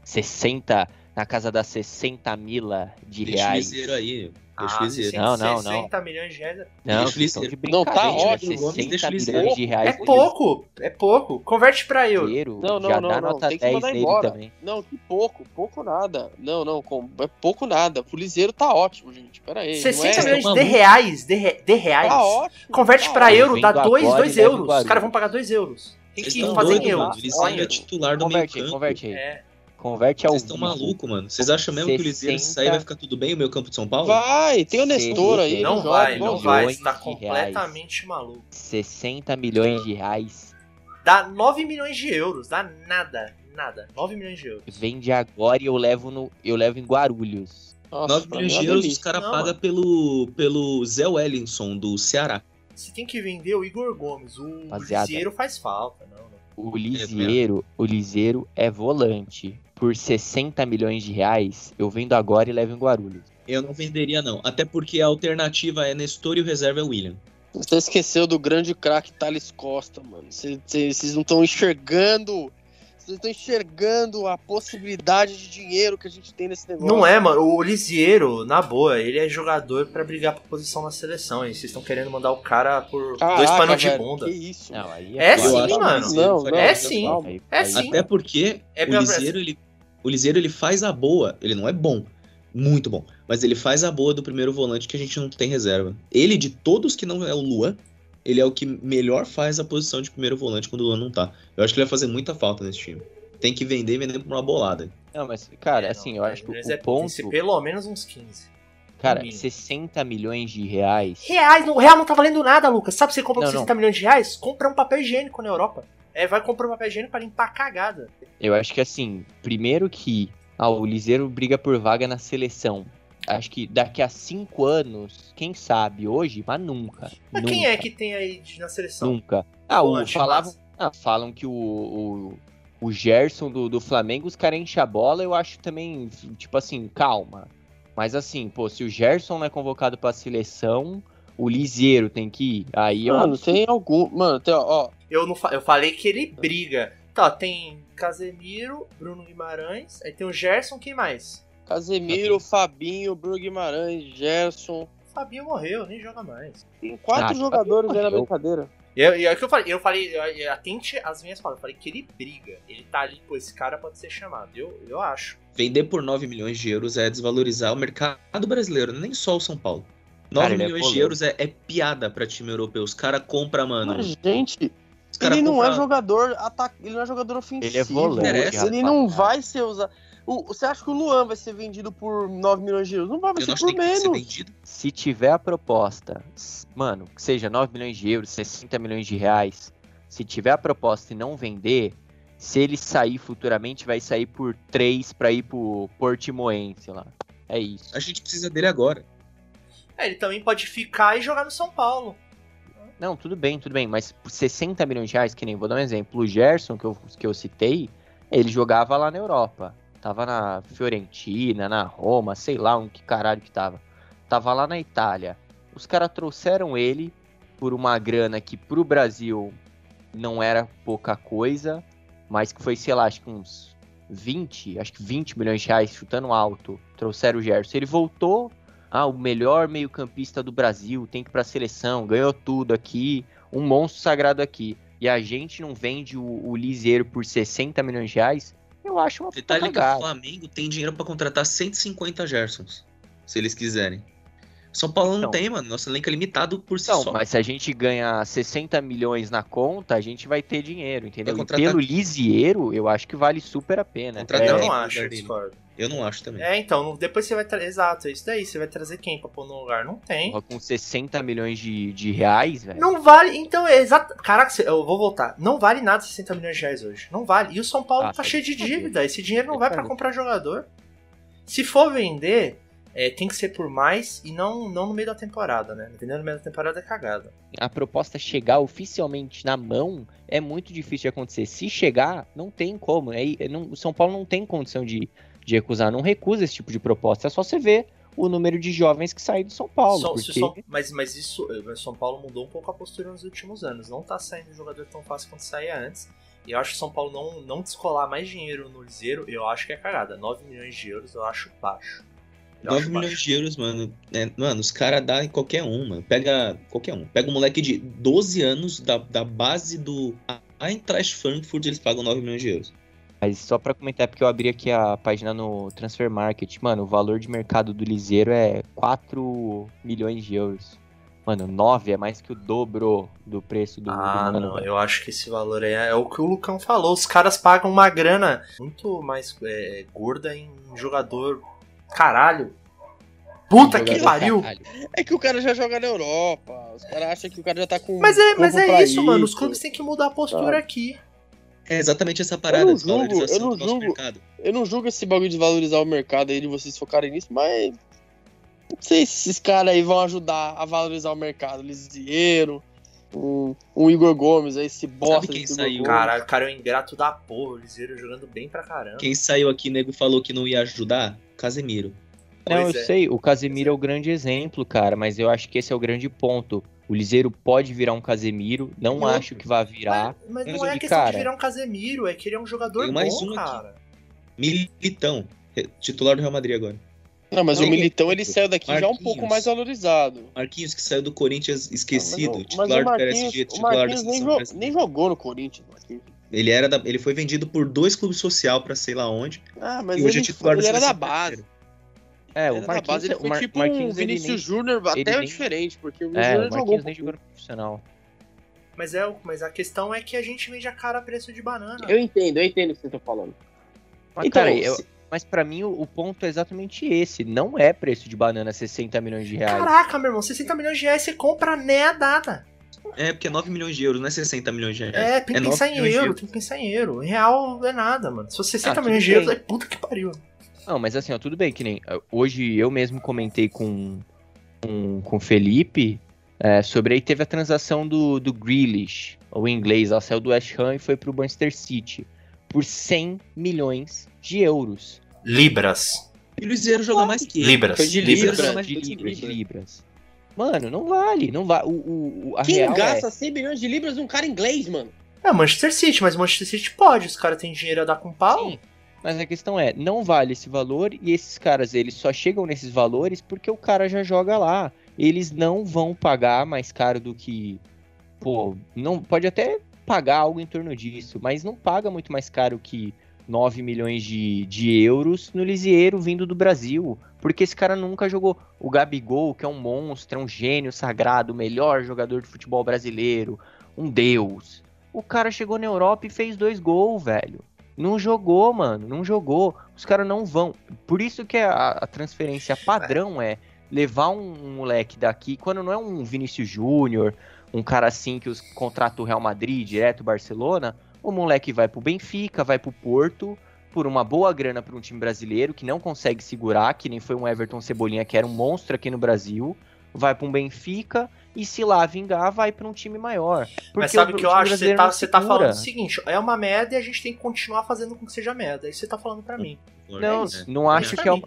60. na casa das 60 mila de Deixa o reais. Liseiro aí. Deixa Ah, o Liseiro. Não, não, 60 milhões de reais é- Não, Deixa de Não, tá ótimo, Gomes, 60 deixa o milhões Liseiro. de reais. é pouco, é pouco. Converte pra euro. Não, não, já não, dá não. nota Tem que 10 mandar nele embora. também. Não, que pouco, pouco nada. Não, não, com, é pouco nada. O Liseiro tá ótimo, gente. Pera aí. 60 não é... milhões Tá de maluco. reais, de, re- de reais. Tá ótimo. Converte tá pra ótimo. euro, dá Vendo 2, agora 2 e leva euros. Os caras vão pagar 2 euros. Tem que fazer em euros. Liseiro é titular do meio Converte aí, campo. converte aí. É. Converte ao Vocês estão malucos, mano. Vocês acham mesmo que o Liseiro se sair 60 vai ficar tudo bem, o meio campo de São Paulo? Vai, tem o Nestor aí. Não vai, não vai. Você tá completamente maluco. 60 milhões de reais. Dá 9 milhões de euros. Dá nada. Nada. 9 milhões de euros. Vende agora e eu levo, no, eu levo em Guarulhos. Nossa, 9 pra milhões é de uma euros os caras pagam pelo, pelo Zé Wellington do Ceará. Você tem que vender o Igor Gomes. O. Lisieiro faz falta. Não, não. O Liseiro, o Liseiro é volante. Por 60 milhões de reais, eu vendo agora e levo em Guarulhos. Eu não venderia, não. Até porque a alternativa é Nestor e o reserva é William. Você esqueceu do grande craque Thales Costa, mano. Cê- cê- Vocês não estão enxergando. Vocês estão enxergando a possibilidade de dinheiro que a gente tem nesse negócio. Não é, mano. O Lisieiro, na boa, ele é jogador pra brigar por posição na seleção. E vocês estão querendo mandar o cara por dois Caraca, panos de bunda. Que isso? Não, aí É foda. sim, mano. Não, não, É sim. É sim. Até porque É o Liseiro, ele, o Liseiro ele faz a boa. Ele não é bom, muito bom. Mas ele faz a boa do primeiro volante que a gente não tem reserva. Ele, de todos que não é o Luan, ele é o que melhor faz a posição de primeiro volante quando o Luan não tá. Eu acho que ele vai fazer muita falta nesse time. Tem que vender e vender por uma bolada. Não, mas, cara, É, assim, não, eu acho que o é, Tem que ser ponto. pelo menos uns 15. Cara, mínimo. 60 milhões de reais. Reais, não- o real não tá valendo nada, Lucas. Sabe você compra Não, com 60 milhões de reais? Compra um papel higiênico na Europa. É, vai comprar um papel higiênico pra limpar a cagada. Eu acho que assim, primeiro que ah, o Liseiro briga por vaga na seleção. Acho que daqui a cinco anos, quem sabe, hoje, mas nunca. Mas nunca, quem é que tem aí na seleção? Nunca. Ah, o, falavam, ah, falam que o, o, o Gerson do, do Flamengo, os caras enchem a bola, eu acho também, tipo assim, calma. Mas assim, pô, se o Gerson não é convocado pra seleção, o Liseiro tem que ir. Aí eu Mano, tem algum. Mano, tem, ó, ó. Eu, não fa- eu falei que ele briga. Tá, tem Casemiro, Bruno Guimarães, aí tem o Gerson, quem mais? Casemiro, Fabinho, Bruno Guimarães, Gerson. O Fabinho morreu, nem joga mais. Tem quatro Ah, jogadores aí na brincadeira. E é o que eu falei, eu falei, eu- eu- atente às minhas palavras, eu falei que ele briga. Ele tá ali, pô, esse cara pode ser chamado. Eu, eu acho. Vender por 9 milhões de euros é desvalorizar o mercado brasileiro, nem só o São Paulo. 9 Cara, ele é milhões de polêmico. euros é, é piada pra time europeu. Os caras compram, mano. Mas, gente, ele não compra- é jogador ataque, ele não é jogador ofensivo. Ele é volante, interessa. Ele não vai ser usado. O- você acha que o Luan vai ser vendido por 9 milhões de euros? Não vai, vai ser por menos. Se tiver a proposta, mano, que seja 9 milhões de euros, 60 milhões de reais, se tiver a proposta e não vender, se ele sair futuramente, vai sair por 3 pra ir pro Portimoense lá. É isso. A gente precisa dele agora. É, ele também pode ficar e jogar no São Paulo. Não, tudo bem, tudo bem, mas por 60 milhões de reais, que nem vou dar um exemplo, o Gerson, que eu, que eu citei, ele jogava lá na Europa. Tava na Fiorentina, na Roma, sei lá um que caralho que tava. Tava lá na Itália. Os caras trouxeram ele por uma grana que pro Brasil não era pouca coisa, mas que foi, sei lá, acho que uns 20, acho que 20 milhões de reais chutando alto. Trouxeram o Gerson. Ele voltou, ah, o melhor meio-campista do Brasil, tem que ir pra seleção, ganhou tudo aqui, um monstro sagrado aqui. E a gente não vende o, o Liseiro por 60 milhões de reais, eu acho uma Detalhe que o. Flamengo tem dinheiro pra contratar 150 Gersons. Se eles quiserem. São Paulo não Então. tem, mano. Nosso elenco é limitado por si Não, só. mas se a gente ganhar 60 milhões na conta, a gente vai ter dinheiro, entendeu? Vai E contratar pelo? Lisieiro, eu acho que vale super a pena. Contratar eu É, quem? não acho, eu discordo. Eu não acho também. É, então, depois você vai trazer. Exato, é isso daí. Você vai trazer quem pra pôr no lugar? Não tem. porra, com 60 milhões de, de reais, velho. Não vale. Então, é exato. Caraca, eu vou voltar. Não vale nada 60 milhões de reais hoje. Não vale. E o São Paulo Ah, tá tá cheio de dívida. Esse dinheiro não Tá vai pra saber. comprar jogador. Se for vender, é, tem que ser por mais e não, não no meio da temporada, né? Vendendo no meio da temporada é cagada. a proposta chegar oficialmente na mão é muito difícil de acontecer. Se chegar, não tem como. É, é não- o São Paulo não tem condição de, de recusar. Não recusa esse tipo de proposta. É só você ver o número de jovens que saem do São Paulo. Porque... São- mas, mas isso, o São Paulo mudou um pouco a postura nos últimos anos. Não tá saindo jogador tão fácil quanto saía antes. E eu acho que o São Paulo não, não descolar mais dinheiro no Liseiro, eu acho que é cagada. 9 milhões de euros eu acho baixo. Eu 9 acho milhões baixo. de euros, mano. É, mano, os caras dão em qualquer um, mano. Pega qualquer um. Pega um moleque de 12 anos da, da base do Eintracht Frankfurt, eles pagam 9 milhões de euros. Mas só pra comentar, porque eu abri aqui a página no Transfer Market, mano, o valor de mercado do Liseiro é 4 milhões de euros. Mano, 9 é mais que o dobro do preço do, Ah, do não, eu acho que esse valor aí é, é o que o Lucão falou. Os caras pagam uma grana muito mais é, gorda em jogador. Caralho. Puta que pariu! É que o cara já joga na Europa. Os caras acham que o cara já tá com. Mas é, mas é isso, mano. Os clubes têm que mudar a postura Tá. aqui. É exatamente essa parada não de julgo, valorização eu não do nosso julgo. mercado. Eu não julgo esse bagulho de valorizar o mercado aí, de vocês focarem nisso, mas. Não sei se esses caras aí vão ajudar a valorizar o mercado. Lisieiro, um, um Igor Gomes aí, esse bosta. quem desse saiu? Caralho, o cara é um ingrato da porra. O Liseiro jogando bem pra caramba. Quem saiu aqui, nego, falou que não ia ajudar? Casemiro. Não, Pois eu é. sei, o Casemiro é o grande exemplo, cara, mas eu acho que esse é o grande ponto. O Liseiro pode virar um Casemiro, não acho que vai virar. Mas, mas não é questão de cara- virar um Casemiro, é que ele é um jogador bom, um aqui. cara. Militão, re- titular do Real Madrid agora. Não, mas Não, o Militão ele saiu daqui já um Marquinhos. pouco mais valorizado. Marquinhos, que saiu do Corinthians esquecido, Ah, mas, titular mas o do PSG, Marquinhos, titular da Marquinhos nem, seleção nem jogou no Corinthians. Marquinhos. Ele, era da- ele foi vendido por dois clubes social pra sei lá onde. Ah, mas e hoje ele, é titular ele era da base. brasileira. É, Ele o Marquinhos, base, ele o foi Mar- tipo Marquinhos, um Vinícius nem- Júnior até nem- diferente, porque o É, Júnior jogou Marquinhos nem jogou profissional. Mas, é, mas a questão é que a gente vende a cara a preço de banana. Eu entendo, eu entendo o que você tá falando. Mas, Então, cara, eu- se- mas pra mim o, o ponto é exatamente esse. Não é preço de banana 60 milhões de reais. Caraca, meu irmão, 60 milhões de reais você compra nem a data. É, porque é 9 milhões de euros, não é 60 milhões de reais. É, tem que 9 pensar em euro, tem que pensar em euro. Em real é nada, mano. Se fosse 60 Ah, milhões de euros, é puta que pariu. Não, mas assim, ó, tudo bem, que nem. uh, Hoje eu mesmo comentei com, com, com o Felipe é, sobre aí teve a transação do, do Grealish, o inglês, ela saiu do West Ham e foi pro Manchester City por 100 milhões de euros. Libras. E o Luizeiro joga mais que ele. Libras. Foi de libras. libra. Joga mais de libras, de libras. Mano, não vale, não vale. O, o, o- a Quem real gasta é, 100 milhões de libras num cara inglês, mano? É Manchester City, mas Manchester City pode. Os caras têm dinheiro a dar com pau. Sim, mas a questão é, não vale esse valor e esses caras, eles só chegam nesses valores porque o cara já joga lá. Eles não vão pagar mais caro do que, pô, não pode até pagar algo em torno disso, mas não paga muito mais caro que 9 milhões de, de euros no Lisieiro vindo do Brasil, porque esse cara nunca jogou. O Gabigol, que é um monstro, é um gênio sagrado, o melhor jogador de futebol brasileiro, um deus. O cara chegou na Europa e fez dois gols, velho. Não jogou, mano. Não jogou. Os caras não vão. Por isso que a, a transferência padrão é levar um, um moleque daqui, quando não é um Vinícius Júnior, um cara assim que os contrata o Real Madrid, direto o Barcelona, o moleque vai pro Benfica, vai pro Porto, por uma boa grana para um time brasileiro que não consegue segurar, que nem foi um Everton Cebolinha que era um monstro aqui no Brasil, vai para um Benfica e se lá vingar vai para um time maior. Mas Porque sabe o que eu acho? Você tá, não você tá falando o seguinte: é uma merda e a gente tem que continuar fazendo com que seja merda. É isso que você tá falando pra mim. Não, É. não acho que é uma.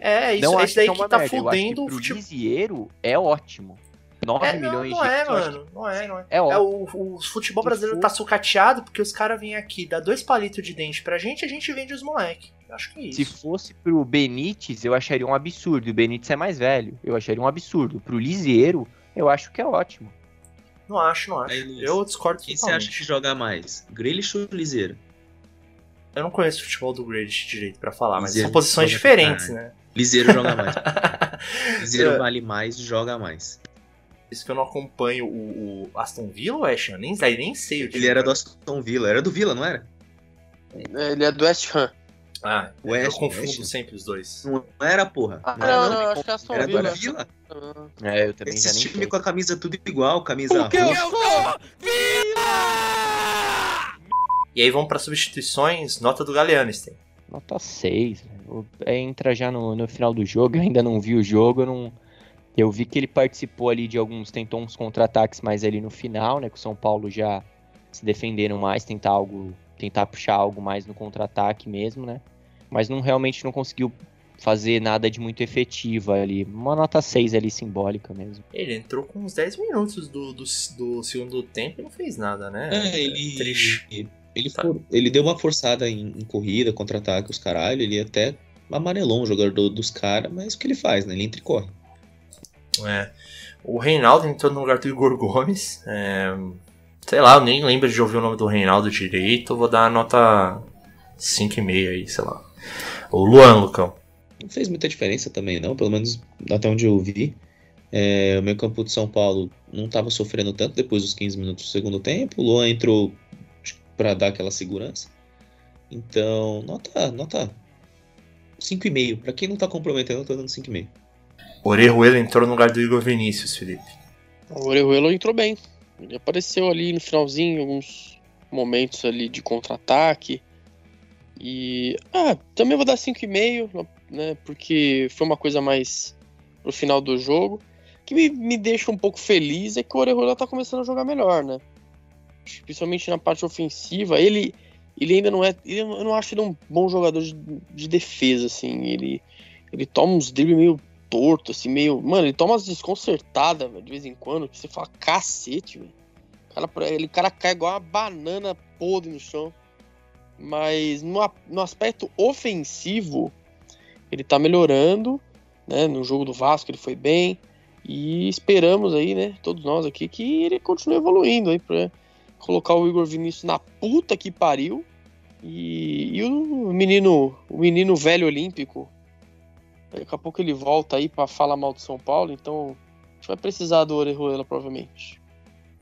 É, isso, não é isso daí que, é que, uma tá merda. Eu acho que fudendo o futebol. É ótimo. 9 É, não, milhões não de é, mano. Não é, não é. É É, o, o futebol Se brasileiro tá sucateado porque os caras vêm aqui, dá dois palitos de dente pra gente, a gente vende os moleque. Eu Acho que é Se isso. fosse pro Benítez, eu acharia um absurdo. O Benítez é mais velho. Eu acharia um absurdo. Pro Lisieiro, eu acho que é ótimo. Não acho, não acho. Aí, Luiz, eu discordo Quem você totalmente. acha que joga mais? Grealish ou Liseiro? Eu não conheço o futebol do Grealish direito pra falar, mas Liseiro são posições diferentes, né? Liseiro joga mais. [LAUGHS] Liseiro vale mais, joga mais. Isso que eu não acompanho o, o Aston Villa ou West Ham? Nem, nem sei o time. Ele era do Aston Villa. Era do Villa, não era? Ele é do West Ham. Ah, West, eu confundo West. sempre os dois. Não era, porra. Ah, Não não, não. não, acho que é Aston Era do Villa. Villa. É, eu também já Esses nem times sei. com a camisa tudo igual, camisa Porque eu roxa. sou E aí vamos pra substituições, nota do Galeanistein. Nota 6. É, entra já no, no final do jogo, eu [LAUGHS] ainda não vi o jogo, eu não. Eu vi que ele participou ali de alguns, tentou uns contra-ataques mais ali no final, né? Que o São Paulo já se defenderam mais, tentar algo, tentar puxar algo mais no contra-ataque mesmo, né? Mas não realmente não conseguiu fazer nada de muito efetiva ali. Uma nota 6 ali simbólica mesmo. Ele entrou com uns 10 minutos do, do, do segundo tempo e não fez nada, né? É, ele. Triste. Ele, for, ele deu uma forçada em, em corrida, contra-ataque, os caralho. Ele até amarelou um jogador dos caras, mas o que ele faz, né? Ele entra e corre. É. O Reinaldo entrou no lugar do Igor Gomes. É, sei lá, eu nem lembro de ouvir o nome do Reinaldo direito. Vou dar a nota 5,5 aí, sei lá. O Luan, Lucão. Não fez muita diferença também, não. Pelo menos até onde eu vi. É, o meio campo de São Paulo não estava sofrendo tanto depois dos 15 minutos do segundo tempo. O Luan entrou para dar aquela segurança. Então, nota, nota 5,5. Para quem não tá comprometendo, eu tô dando 5,5. Orejuela entrou no lugar do Igor Vinícius, Felipe. O Orejuela entrou bem. Ele apareceu ali no finalzinho, alguns momentos ali de contra-ataque. E. Ah, também vou dar 5,5, né? Porque foi uma coisa mais pro final do jogo. O que me, me deixa um pouco feliz é que o Orejuela tá começando a jogar melhor, né? Principalmente na parte ofensiva. Ele, ele ainda não é. Ele, eu não acho ele um bom jogador de, de defesa, assim. Ele, ele toma uns dribles meio torto, assim, meio. Mano, ele toma umas desconcertadas, de vez em quando, que você fala, cacete, velho. Cara, ele cara cai igual uma banana podre no chão. Mas no, no aspecto ofensivo, ele tá melhorando, né? No jogo do Vasco ele foi bem. E esperamos aí, né, todos nós aqui, que ele continue evoluindo aí pra colocar o Igor Vinícius na puta que pariu. E, e o menino, o menino velho olímpico, daqui a pouco ele volta aí para falar mal do São Paulo, então a gente vai precisar do Orejuela provavelmente.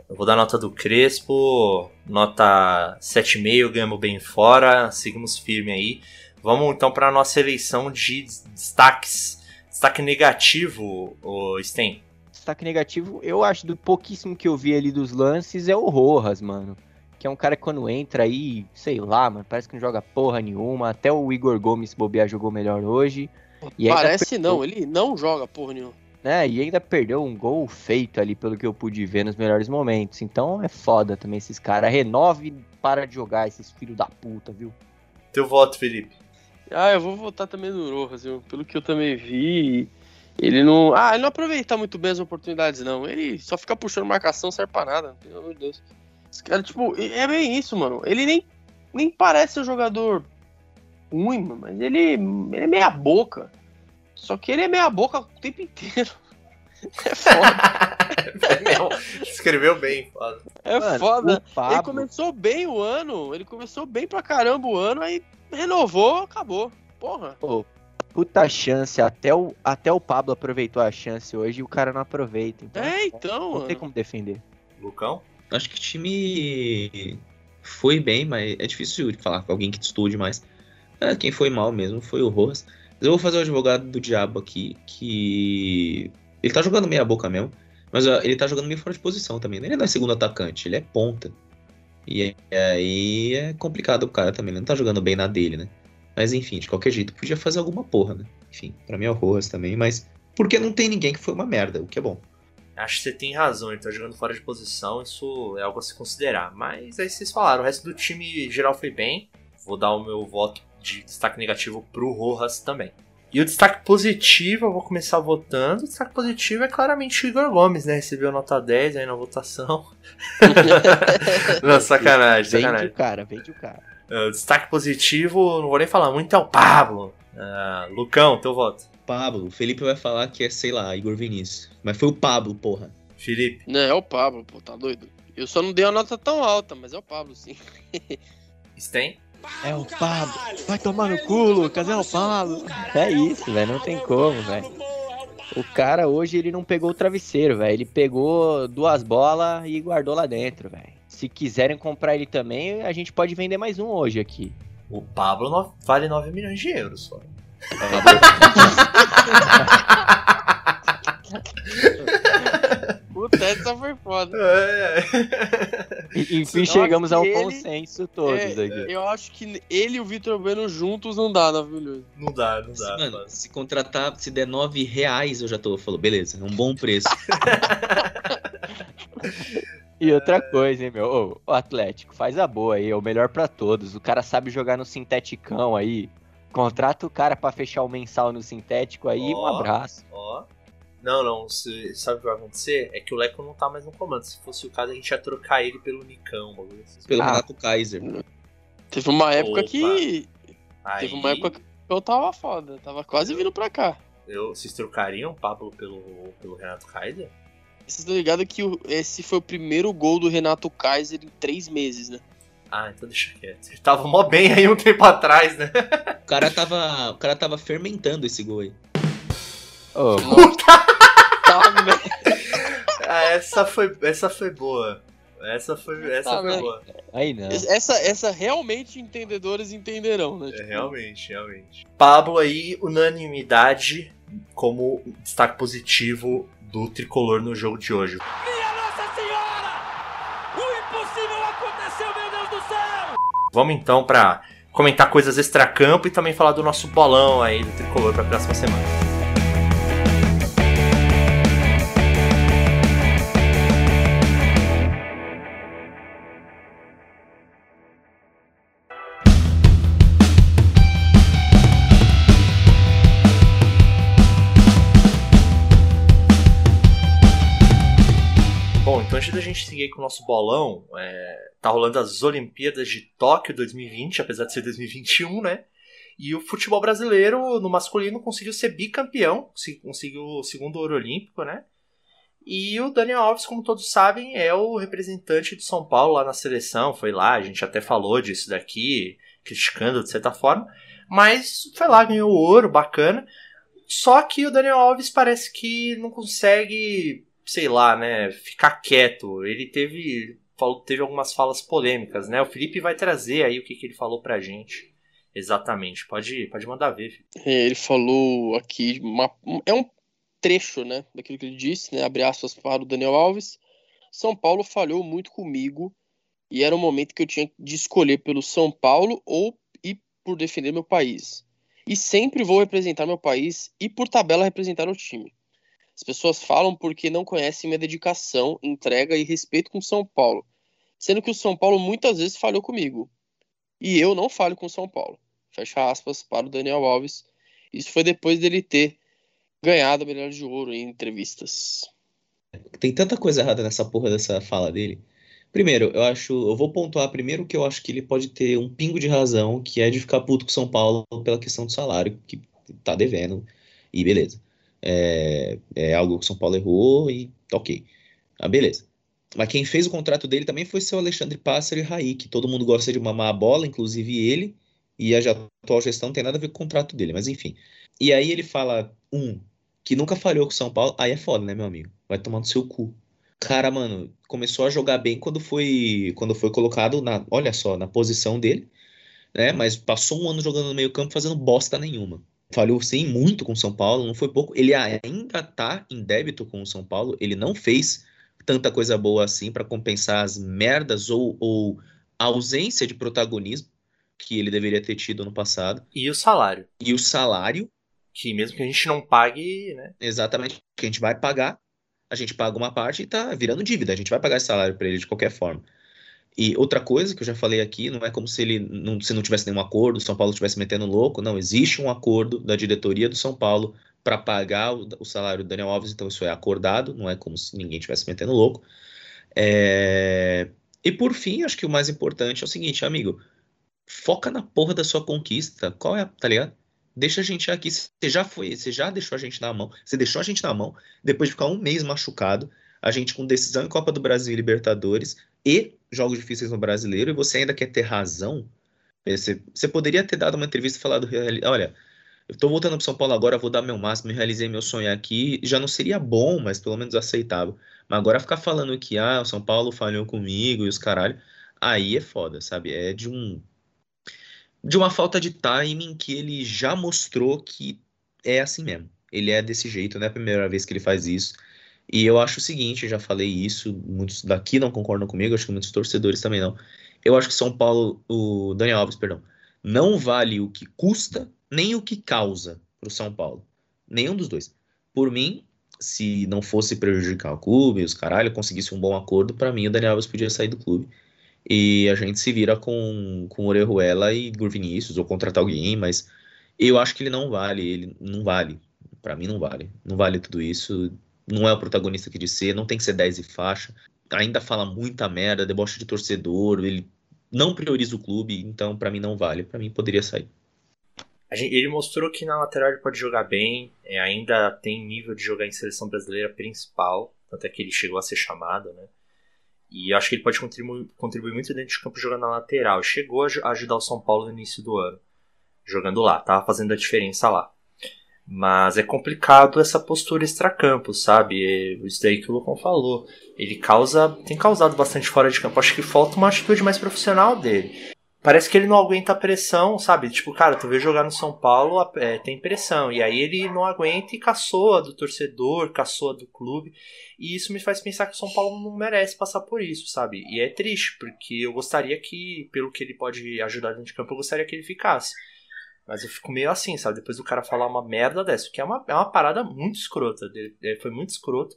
Eu vou dar nota do Crespo, nota 7,5, ganhamos bem fora, seguimos firme aí. Vamos então para a nossa eleição de destaques. Destaque negativo, o Sten. Destaque negativo, eu acho, do pouquíssimo que eu vi ali dos lances, é o Rojas, mano. Que é um cara que quando entra aí, sei lá, mano, parece que não joga porra nenhuma. Até o Igor Gomes bobear jogou melhor hoje. E Parece não, ele não joga porra nenhuma. É, e ainda perdeu um gol feito ali, pelo que eu pude ver nos melhores momentos. Então é foda também esses caras. Renove e para de jogar, esses filhos da puta, viu? Teu voto, Felipe. Ah, eu vou votar também no Rojas, viu? Pelo que eu também vi, ele não. Ah, ele não aproveita muito bem as oportunidades, não. Ele só fica puxando marcação, serve pra nada. Pelo amor de Deus. Esse cara, tipo, é bem isso, mano. Ele nem, nem parece um jogador ruim, mas ele, ele é meia boca. Só que ele é meia boca o tempo inteiro. [LAUGHS] É foda. [LAUGHS] é Escreveu bem, foda. É mano, foda. Ele começou bem o ano, ele começou bem pra caramba o ano, aí renovou, acabou. Porra. Pô, puta chance. Até o, até o Pablo aproveitou a chance hoje e o cara não aproveita. Então, é, então. Não tem como defender. Lucão? Acho que o time foi bem, mas é difícil falar com alguém que estude mais. É, quem foi mal mesmo foi o Rojas. Mas eu vou fazer o advogado do diabo aqui, que. Ele tá jogando meia boca mesmo, mas ele tá jogando meio fora de posição também. Né? Ele não é segundo atacante, ele é ponta. E aí é complicado o cara também, ele não tá jogando bem na dele, né? Mas enfim, de qualquer jeito, podia fazer alguma porra, né? Enfim, pra mim é o Rojas também, mas. Porque não tem ninguém que foi uma merda, o que é bom. Acho que você tem razão, ele tá jogando fora de posição, isso é algo a se considerar. Mas aí vocês falaram, o resto do time geral foi bem. Vou dar o meu voto de destaque negativo pro Rojas também. E o destaque positivo, eu vou começar votando. O destaque positivo é claramente o Igor Gomes, né? Recebeu nota 10 aí na votação. [LAUGHS] não, sacanagem, sacanagem. Vende o cara, vende o cara. Uh, destaque positivo, não vou nem falar muito, é o Pablo. Uh, Lucão, teu voto. Pablo. O Felipe vai falar que é, sei lá, Igor Vinícius. Mas foi o Pablo, porra. Felipe. Não, é o Pablo, pô, tá doido? Eu só não dei a nota tão alta, mas é o Pablo, sim. Sten? É o Pablo. Vai tomar no culo, cadê o Pablo? É isso, velho, não tem como, velho. O cara hoje ele não pegou o travesseiro, velho. Ele pegou duas bolas e guardou lá dentro, velho. Se quiserem comprar ele também, a gente pode vender mais um hoje aqui. O Pablo vale 9 milhões de euros só. [LAUGHS] [LAUGHS] [LAUGHS] Puta, essa foi foda. É. Enfim, chegamos ao ele, consenso todos é, aqui. Eu acho que ele e o Vitor Bueno juntos não dá 9 milhões. Não dá, não dá. Mano, se contratar, se der 9 reais, eu já tô. Falou, beleza, é um bom preço. [LAUGHS] E outra coisa, hein, meu? o Atlético, faz a boa aí, é o melhor para todos. O cara sabe jogar no sinteticão aí. Contrata o cara para fechar o mensal no sintético aí, oh, um abraço. Ó. Oh. Não, não, você sabe o que vai acontecer? É que o Leco não tá mais no comando. Se fosse o caso, a gente ia trocar ele pelo Nicão, bagulho. Pelo ah, Renato Kaiser. Teve uma época Opa. que. Aí, Teve uma época que eu tava foda. Tava quase vindo pra cá. eu, vocês trocariam o Pablo pelo, pelo Renato Kaiser? Vocês estão ligados que o- esse foi o primeiro gol do Renato Kaiser em três meses, né? Ah, então deixa quieto. Ele tava mó bem aí um tempo atrás, né? O cara tava, o cara tava fermentando esse gol aí. Ô, Tá, né? Ah, essa foi, essa foi boa. Essa foi, essa Tá, foi mas- boa. aí não. essa, essa realmente entendedores entenderão, né? É, Tipo, realmente, realmente. Pablo aí, unanimidade como destaque positivo do tricolor no jogo de hoje. Minha Nossa Senhora! O impossível aconteceu, meu Deus do céu! Vamos então pra comentar coisas extracampo e também falar do nosso bolão aí do tricolor pra próxima semana. Seguir com o nosso bolão, é, tá rolando as Olimpíadas de Tóquio 2020, apesar de ser 2021, né? E o futebol brasileiro no masculino conseguiu ser bicampeão, se- conseguiu o segundo ouro olímpico, né? E o Daniel Alves, como todos sabem, é o representante de São Paulo lá na seleção, foi lá, a gente até falou disso daqui, criticando de certa forma, mas foi lá, ganhou o ouro, bacana. Só que o Daniel Alves parece que não consegue, sei lá, né, ficar quieto. Ele teve, falou, teve algumas falas polêmicas, né? O Felipe vai trazer aí o que, que ele falou pra gente. Exatamente. Pode, pode mandar ver. É, Ele falou aqui, uma- é um trecho, né, daquilo que ele disse, né, abre aspas para o Daniel Alves. São Paulo falhou muito comigo e era um momento que eu tinha de escolher pelo São Paulo ou e por defender meu país. E sempre vou representar meu país e por tabela representar o time. As pessoas falam porque não conhecem minha dedicação, entrega e respeito com São Paulo, sendo que o São Paulo muitas vezes falhou comigo. E eu não falho com São Paulo. Fecha aspas para o Daniel Alves. Isso foi depois dele ter ganhado a medalha de ouro em entrevistas. Tem tanta coisa errada nessa porra dessa fala dele. Primeiro, eu acho, eu vou pontuar primeiro que eu acho que ele pode ter um pingo de razão, que é de ficar puto com São Paulo pela questão do salário que tá devendo. E beleza. É, é algo que o São Paulo errou e tá ok. Ah, beleza. Mas quem fez o contrato dele também foi seu Alexandre Pássaro e Raí, que todo mundo gosta de mamar a bola, inclusive ele, e a atual gestão não tem nada a ver com o contrato dele, mas enfim. E aí ele fala, um, que nunca falhou com o São Paulo, aí é foda, né, meu amigo? Vai tomar no seu cu. Cara, mano, começou a jogar bem quando foi quando foi colocado na, olha só, na posição dele, né? Mas passou um ano jogando no meio-campo fazendo bosta nenhuma. Falhou sim muito com o São Paulo, não foi pouco. Ele ainda tá em débito com o São Paulo, ele não fez tanta coisa boa assim para compensar as merdas ou, ou a ausência de protagonismo que ele deveria ter tido no passado. E o salário. E o salário Que mesmo que a gente não pague, né? Exatamente, que a gente vai pagar, a gente paga uma parte e tá virando dívida, a gente vai pagar esse salário para ele de qualquer forma. E outra coisa que eu já falei aqui, não é como se ele não, se não tivesse nenhum acordo, o São Paulo estivesse metendo louco, não, existe um acordo da diretoria do São Paulo para pagar o, o, salário do Daniel Alves, então isso é acordado, não é como se ninguém estivesse metendo louco. É... E por fim, acho que o mais importante é o seguinte, amigo, foca na porra da sua conquista, qual é, tá ligado? Deixa a gente aqui. Você já foi, você já deixou a gente na mão. Você deixou a gente na mão depois de ficar um mês machucado. A gente com decisão em Copa do Brasil e Libertadores e jogos difíceis no brasileiro. E você ainda quer ter razão. Você, você poderia ter dado uma entrevista e falado: olha, eu tô voltando para São Paulo agora, vou dar meu máximo, realizei meu sonho aqui. Já não seria bom, mas pelo menos aceitável. Mas agora ficar falando que ah, o São Paulo falhou comigo e os caralho. Aí é foda, sabe? É de um de uma falta de timing que ele já mostrou que é assim mesmo. Ele é desse jeito, não é a primeira vez que ele faz isso. E eu acho o seguinte, já falei isso, muitos daqui não concordam comigo, acho que muitos torcedores também não. Eu acho que São Paulo, o Daniel Alves, perdão, não vale o que custa, nem o que causa para o São Paulo. Nenhum dos dois. Por mim, se não fosse prejudicar o clube, os caralho, conseguisse um bom acordo, para mim o Daniel Alves podia sair do clube e a gente se vira com, com Orejuela e Vinícius ou contratar alguém, mas eu acho que ele não vale, ele não vale. Para mim não vale. Não vale tudo isso. Não é o protagonista que de ser, não tem que ser 10 e faixa. Ainda fala muita merda, deboche de torcedor, ele não prioriza o clube, então para mim não vale. Para mim poderia sair. Ele mostrou que na lateral ele pode jogar bem, é, ainda tem nível de jogar em seleção brasileira principal, tanto é que ele chegou a ser chamado, né? E acho que ele pode contribuir, contribuir muito dentro de campo jogando na lateral. Chegou a ajudar o São Paulo no início do ano, jogando lá, tava fazendo a diferença lá. Mas é complicado essa postura extracampo, sabe? Isso daí que o Lucão falou. Ele causa. tem causado bastante fora de campo. Acho que falta uma atitude mais profissional dele parece que ele não aguenta a pressão, sabe? Tipo, cara, tu vê jogar no São Paulo, é, tem pressão. E aí ele não aguenta e caçoa do torcedor, caçoa do clube. E isso me faz pensar que o São Paulo não merece passar por isso, sabe? E é triste, porque eu gostaria que, pelo que ele pode ajudar dentro de campo, eu gostaria que ele ficasse. Mas eu fico meio assim, sabe? Depois do cara falar uma merda dessa, que é uma, é uma parada muito escrota. Dele, é, foi muito escroto.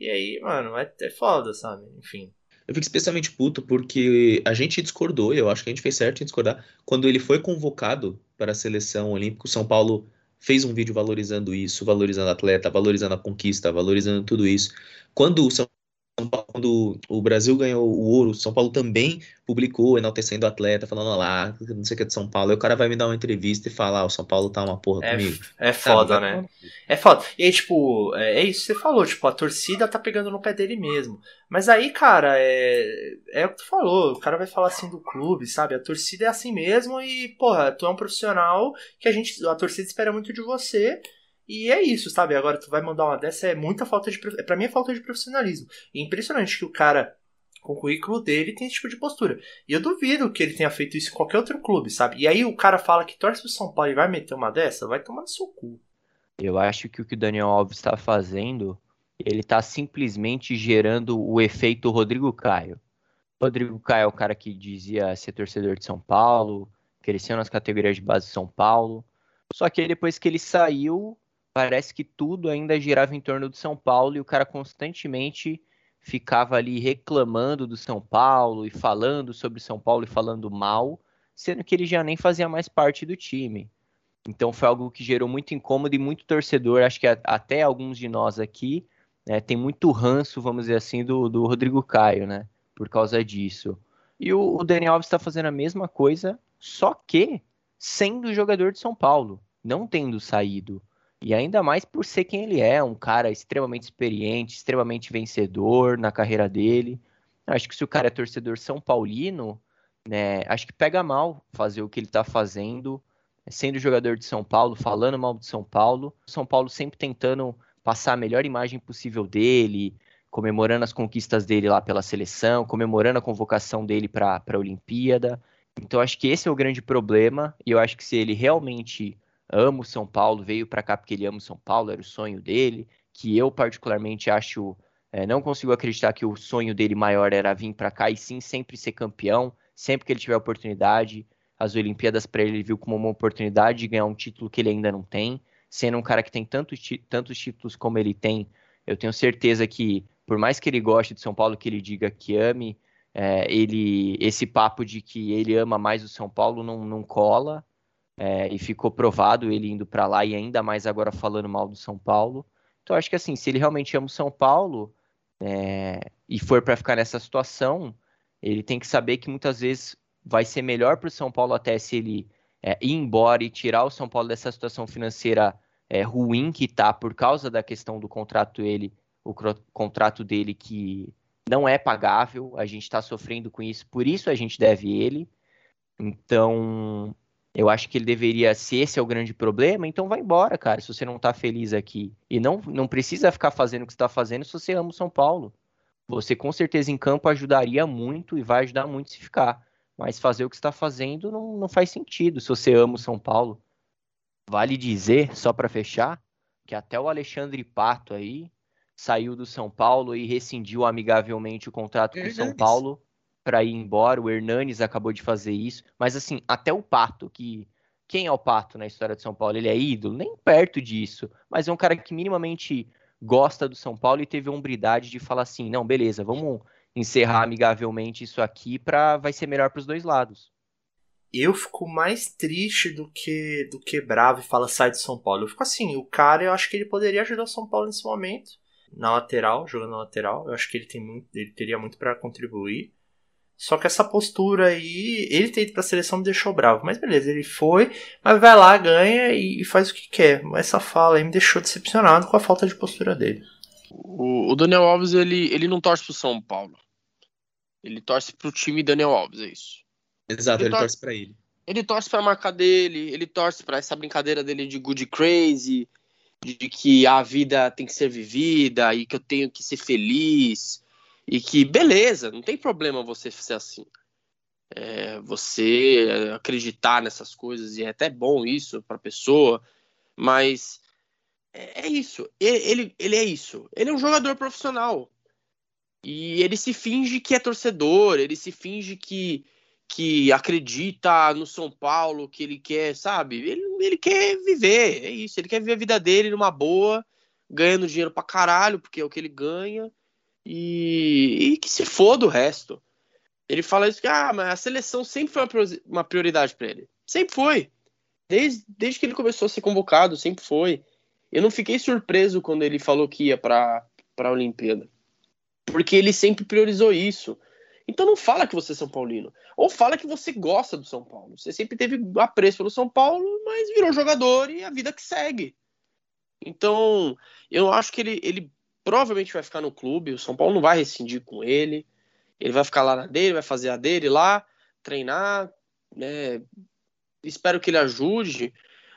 E aí, mano, é, é foda, sabe? Enfim. Eu fico especialmente puto porque a gente discordou, eu acho que a gente fez certo em discordar. Quando ele foi convocado para a seleção olímpica, o São Paulo fez um vídeo valorizando isso, valorizando atleta, valorizando a conquista, valorizando tudo isso. Quando o São quando o Brasil ganhou o ouro, São Paulo também publicou enaltecendo o atleta, falando lá, não sei o que é de São Paulo. Aí o cara vai me dar uma entrevista e falar, ah, o São Paulo tá uma porra é, comigo. É foda, Sabe? né? É foda. E aí, tipo, é, é, isso que você falou, tipo, a torcida tá pegando no pé dele mesmo. Mas aí, cara, é, é o que tu falou, o cara vai falar assim do clube, sabe? A torcida é assim mesmo e, porra, tu é um profissional que a gente, a torcida espera muito de você. E é isso, sabe? Agora tu vai mandar uma dessa, é muita falta de. Pra mim é falta de profissionalismo. E é impressionante que o cara, com o currículo dele, tem esse tipo de postura. E eu duvido que ele tenha feito isso em qualquer outro clube, sabe? E aí o cara fala que torce pro São Paulo e vai meter uma dessa, vai tomar no seu cu. Eu acho que o que o Daniel Alves está fazendo, ele está simplesmente gerando o efeito Rodrigo Caio. Rodrigo Caio é o cara que dizia ser torcedor de São Paulo, cresceu nas categorias de base de São Paulo. Só que depois que ele saiu, parece que tudo ainda girava em torno do São Paulo e o cara constantemente ficava ali reclamando do São Paulo e falando sobre São Paulo e falando mal, sendo que ele já nem fazia mais parte do time. Então foi algo que gerou muito incômodo e muito torcedor. Acho que até alguns de nós aqui né, tem muito ranço, vamos dizer assim, do, do Rodrigo Caio, né? Por causa disso. E o, o Daniel Alves está fazendo a mesma coisa, só que sendo jogador de São Paulo, não tendo saído. E ainda mais por ser quem ele é, um cara extremamente experiente, extremamente vencedor na carreira dele. Acho que se o cara é torcedor São Paulino, né, acho que pega mal fazer o que ele está fazendo, sendo jogador de São Paulo, falando mal de São Paulo. São Paulo sempre tentando passar a melhor imagem possível dele, comemorando as conquistas dele lá pela seleção, comemorando a convocação dele para a Olimpíada. Então acho que esse é o grande problema, e eu acho que se ele realmente ama o São Paulo, veio para cá porque ele ama o São Paulo, era o sonho dele, que eu particularmente acho, é, não consigo acreditar que o sonho dele maior era vir para cá e sim sempre ser campeão, sempre que ele tiver oportunidade. As Olimpíadas para ele, ele viu como uma oportunidade de ganhar um título que ele ainda não tem, sendo um cara que tem tantos, tantos títulos como ele tem, eu tenho certeza que, por mais que ele goste de São Paulo, que ele diga que ame, é, ele esse papo de que ele ama mais o São Paulo não, não cola é, e ficou provado ele indo para lá e ainda mais agora falando mal do São Paulo. Então acho que assim, se ele realmente ama o São Paulo é, e for para ficar nessa situação, ele tem que saber que muitas vezes vai ser melhor para o São Paulo até se ele é, ir embora e tirar o São Paulo dessa situação financeira é, ruim que está por causa da questão do contrato dele, o contrato dele que não é pagável, a gente está sofrendo com isso, por isso a gente deve ele. Então, eu acho que ele deveria, se esse é o grande problema, então vai embora, cara, se você não tá feliz aqui. E não, não precisa ficar fazendo o que você tá fazendo se você ama o São Paulo. Você com certeza em campo ajudaria muito e vai ajudar muito se ficar. Mas fazer o que está fazendo não, não faz sentido se você ama o São Paulo. Vale dizer, só para fechar, que até o Alexandre Pato aí saiu do São Paulo e rescindiu amigavelmente o contrato com o São Paulo para ir embora. O Hernanes acabou de fazer isso. Mas assim, até o Pato, que. Quem é o Pato na história de São Paulo? Ele é ídolo? Nem perto disso. Mas é um cara que minimamente gosta do São Paulo e teve a hombridade de falar assim: não, beleza, vamos encerrar amigavelmente isso aqui para vai ser melhor para os dois lados. Eu fico mais triste do que do que bravo e fala sai de São Paulo. Eu fico assim, o cara, eu acho que ele poderia ajudar o São Paulo nesse momento, na lateral, jogando na lateral. Eu acho que ele tem muito, ele teria muito para contribuir. Só que essa postura aí, ele ter ido pra seleção me deixou bravo. Mas beleza, ele foi, mas vai lá, ganha e faz o que quer. Mas essa fala aí me deixou decepcionado com a falta de postura dele. O, o Daniel Alves, ele, ele não torce pro São Paulo. Ele torce pro time Daniel Alves, é isso. Exato, Ele ele, tor- torce pra ele. Ele torce pra marca dele, ele torce pra essa brincadeira dele de good crazy, de que a vida tem que ser vivida e que eu tenho que ser feliz. E que, beleza, não tem problema você ser assim. É, você acreditar nessas coisas, e é até bom isso pra pessoa, mas é, é isso. Ele, ele, é isso. Ele é um jogador profissional. E ele se finge que é torcedor, ele se finge que, que acredita no São Paulo, que ele quer, sabe? Ele, ele quer viver, é isso. Ele quer viver a vida dele numa boa, ganhando dinheiro pra caralho, porque é o que ele ganha, e, e que se foda o resto. Ele fala isso que ah, mas a seleção sempre foi uma priori- uma prioridade pra ele. Sempre foi. Desde, desde que ele começou a ser convocado, sempre foi. Eu não fiquei surpreso quando ele falou que ia pra, pra Olimpíada. Porque ele sempre priorizou isso. Então não fala que você é São Paulino. Ou fala que você gosta do São Paulo. Você sempre teve apreço pelo São Paulo, mas virou jogador e a vida que segue. Então, eu acho que ele, ele provavelmente vai ficar no clube. O São Paulo não vai rescindir com ele. Ele vai ficar lá na dele, vai fazer a dele lá, treinar. né? Espero que ele ajude.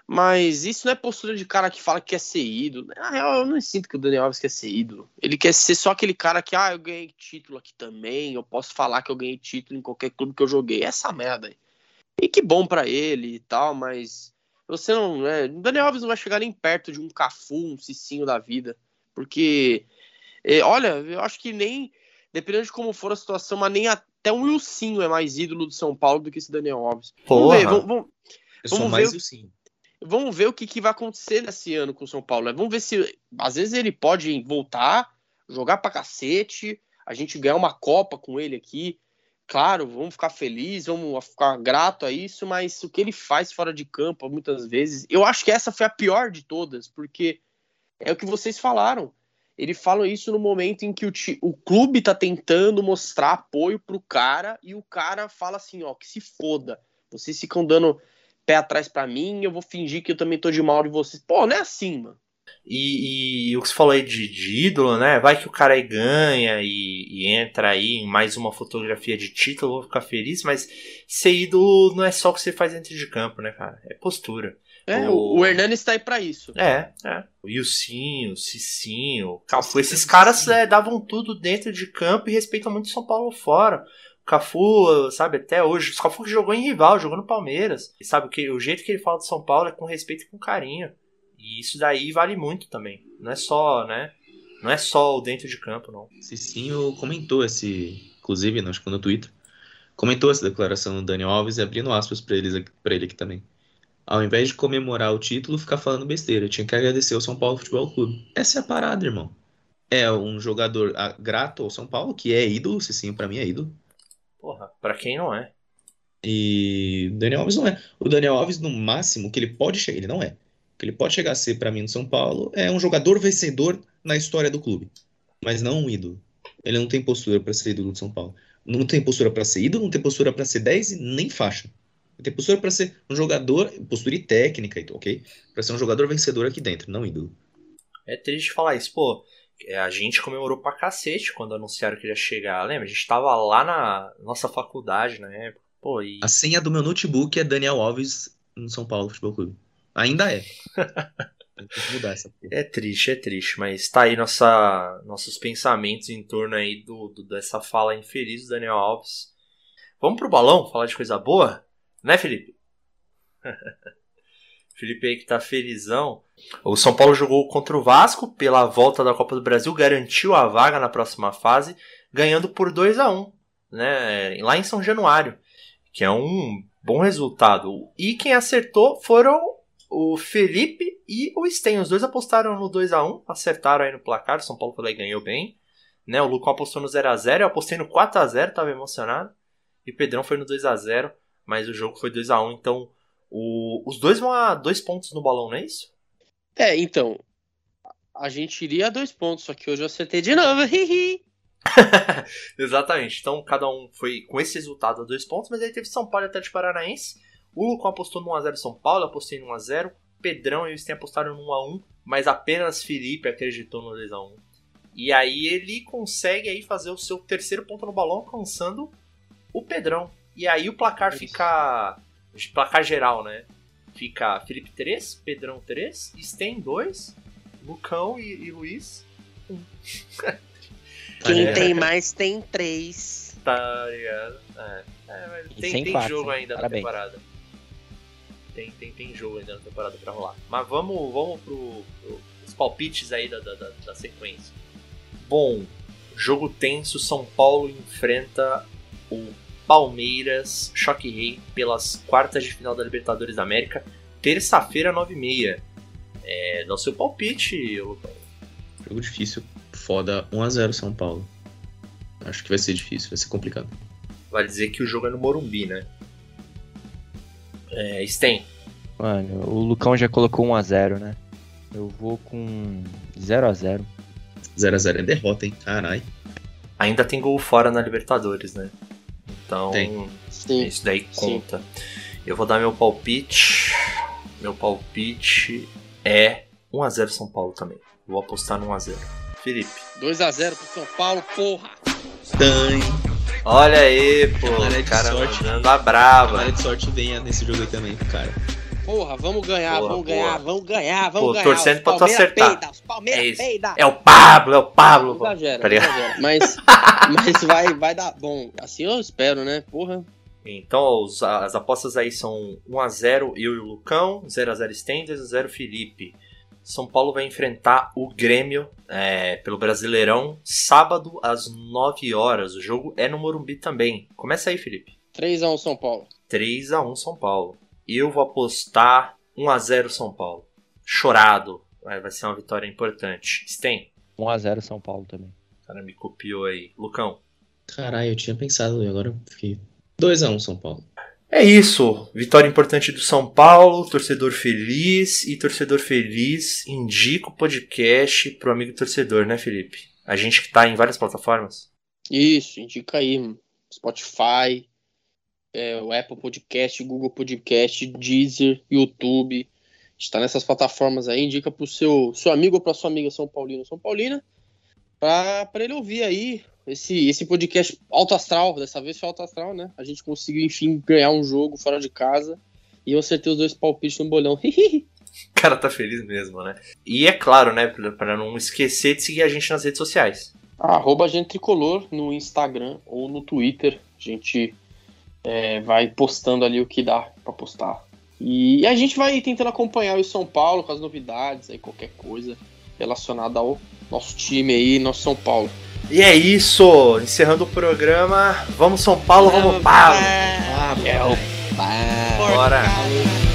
Mas isso não é postura de cara que fala que quer ser ídolo. Na real, eu não sinto que o Daniel Alves quer ser ídolo. Ele quer ser só aquele cara que, ah, eu ganhei título aqui também. Eu posso falar que eu ganhei título em qualquer clube que eu joguei. Essa merda aí. E que bom pra ele e tal, mas você não. É, o Daniel Alves não vai chegar nem perto de um Cafu, um Cicinho da vida. Porque, é, olha, eu acho que nem. Dependendo de como for a situação, mas nem até um Wilsinho é mais ídolo do São Paulo do que esse Daniel Alves. Vamos Porra. ver, vamos, vamos- Eu sou Vamos mais ver o sim. vamos ver o que, que vai acontecer nesse ano com o São Paulo. né? Vamos ver se às vezes ele pode voltar, jogar pra cacete, a gente ganhar uma Copa com ele aqui. Claro, vamos ficar felizes, vamos ficar grato a isso, mas o que ele faz fora de campo muitas vezes, eu acho que essa foi a pior de todas, porque é o que vocês falaram. Ele fala isso no momento em que o, o clube tá tentando mostrar apoio pro cara e o cara fala assim, ó, que se foda. Vocês ficam dando pé atrás pra mim, eu vou fingir que eu também tô de mal de vocês. Pô, não é assim, mano. E, e o que você falou aí de, de ídolo, né? Vai que o cara aí ganha e, e entra aí em mais uma fotografia de título, vou ficar feliz, mas ser ídolo não é só o que você faz dentro de campo, né, cara? É postura. É, O- o, Hernanes tá aí pra isso. É, é. O Ilcinho, o Cicinho, o Cafu, esses caras é, davam tudo dentro de campo e respeitam muito o São Paulo fora. O Cafu, sabe, até hoje. O Cafu que jogou em rival, jogou no Palmeiras. E sabe, o, que, o jeito que ele fala do São Paulo é com respeito e com carinho. E isso daí vale muito também. Não é só, né? Não é só o dentro de campo, não. Cicinho comentou esse, inclusive, acho que no Twitter, comentou essa declaração do Daniel Alves e abrindo aspas pra ele aqui também. Ao invés de comemorar o título, ficar falando besteira. Tinha que agradecer ao São Paulo Futebol Clube. Essa é a parada, irmão. É um jogador ah, grato ao São Paulo, que é ídolo, Cicinho pra mim é ídolo. Porra, pra quem não é. E o Daniel Alves não é. O Daniel Alves, no máximo, que ele pode chegar, ele não é. O que ele pode chegar a ser pra mim no São Paulo é um jogador vencedor na história do clube, mas não um ídolo. Ele não tem postura pra ser ídolo do São Paulo. Não tem postura pra ser ídolo, não tem postura pra ser 10 e nem faixa. Tem postura pra ser um jogador, postura e técnica, ok? Pra ser um jogador vencedor aqui dentro, não ídolo. É triste falar isso, pô. é, A gente comemorou pra cacete quando anunciaram que ele ia chegar. Lembra? A gente tava lá na nossa faculdade na época. Pô, e. A senha do meu notebook é Daniel Alves no São Paulo Futebol Clube. Ainda é. [LAUGHS] Mudar essa porra. É triste, é triste, mas tá aí nossa, nossos pensamentos em torno aí do, do- dessa fala infeliz do Daniel Alves. Vamos pro balão falar de coisa boa? Né, Felipe? [LAUGHS] Felipe aí que tá felizão. O São Paulo jogou contra o Vasco pela volta da Copa do Brasil, garantiu a vaga na próxima fase, ganhando por 2 a 1 né, lá em São Januário, que é um bom resultado. E quem acertou foram o Felipe e o Sten. Os dois apostaram no 2 a 1 acertaram aí no placar. O São Paulo foi ganhou bem. Né, o Lucão apostou no 0 a 0 eu apostei no 4 a 0 tava emocionado. E o Pedrão foi no 2 a 0 mas o jogo foi 2 a 1 então o- os dois vão a dois pontos no balão, não é isso? É, então. A gente iria a dois pontos, só que hoje eu acertei de novo. [LAUGHS] hihi. [LAUGHS] Exatamente. Então cada um foi com esse resultado a dois pontos, mas aí teve São Paulo e Atlético Paranaense. O Lucão apostou no 1x0 São Paulo, apostei no 1x0. Pedrão e o Sten apostaram no 1x1, mas apenas Felipe acreditou no 2x1. E aí ele consegue aí fazer o seu terceiro ponto no balão, alcançando o Pedrão. E aí o placar Isso. fica. Placar geral, né? Fica Felipe 3, Pedrão 3, Sten 2, Lucão e, e Luiz [LAUGHS] Quem É. tem mais tem três. Tá ligado? É, é, mas tem, tem jogo hein? ainda Parabéns. na temporada. Tem, tem, tem jogo ainda na temporada pra rolar. Mas vamos, vamos pro, pro- os palpites aí da, da, da- da sequência. Bom, jogo tenso, São Paulo enfrenta o Palmeiras, Choque Rei, pelas quartas de final da Libertadores da América, terça-feira, 9h30. É, dá o seu palpite, Lucão. Jogo difícil, foda. 1x0 São Paulo. Acho que vai ser difícil, vai ser complicado. Vai dizer que o jogo é no Morumbi, né? É, Sten. Mano, o Lucão já colocou 1x0, né? Eu vou com 0x0. 0x0 é derrota, hein? Caralho. Ainda tem gol fora na Libertadores, né? Então, Tem. Sim. isso daí Sim. conta. Eu vou dar meu palpite. Meu palpite é 1x0 São Paulo também. Vou apostar no 1x0. Felipe. 2x0 pro São Paulo, porra. Dane. Olha aí, pô. Cara sorte. mandando a A brava. área de sorte venha nesse jogo aí também, cara. Porra, vamos ganhar, Boa, vamos boa. ganhar, vamos ganhar, vamos Pô, ganhar. torcendo Os pra tu acertar. Peida, os Palmeiras É isso. peida. É o Pablo, é o Pablo. Não exagera, Tá exagera. Mas, [LAUGHS] mas vai, vai dar bom. Assim eu espero, né? Porra. Então, os- as apostas aí são 1x0 eu e o Lucão, 0x0 Sten, 2x0 Felipe. São Paulo vai enfrentar o Grêmio é, pelo Brasileirão sábado às 9 horas. O jogo é no Morumbi também. Começa aí, Felipe. 3x1 São Paulo. 3x1 São Paulo. Eu vou apostar 1x0 São Paulo. Chorado. Vai ser uma vitória importante. Sten, 1x0 São Paulo também. o cara me copiou aí. Lucão. Caralho, eu tinha pensado e agora eu fiquei 2x1 São Paulo. É isso. Vitória importante do São Paulo, torcedor feliz e torcedor feliz indica o podcast pro amigo torcedor, né, Felipe? A gente que tá em várias plataformas. Isso, indica aí. Spotify, é, o Apple Podcast, Google Podcast, Deezer, YouTube. Está nessas plataformas aí. Indica pro seu, seu amigo ou pra sua amiga São Paulino ou São Paulina. Pra, pra ele ouvir aí esse, esse podcast alto astral. Dessa vez foi alto astral, né? A gente conseguiu, enfim, ganhar um jogo fora de casa. E eu acertei os dois palpites no bolão. O [LAUGHS] cara tá feliz mesmo, né? E é claro, né, pra pra não esquecer de seguir a gente nas redes sociais. Arroba Agente Tricolor no Instagram ou no Twitter. A gente é, vai postando ali o que dá pra postar. E a gente vai tentando acompanhar o São Paulo com as novidades, aí qualquer coisa relacionada ao nosso time aí, nosso São Paulo. E é isso. Encerrando o programa. Vamos São Paulo, vamos Paulo. É o Bora. Porca.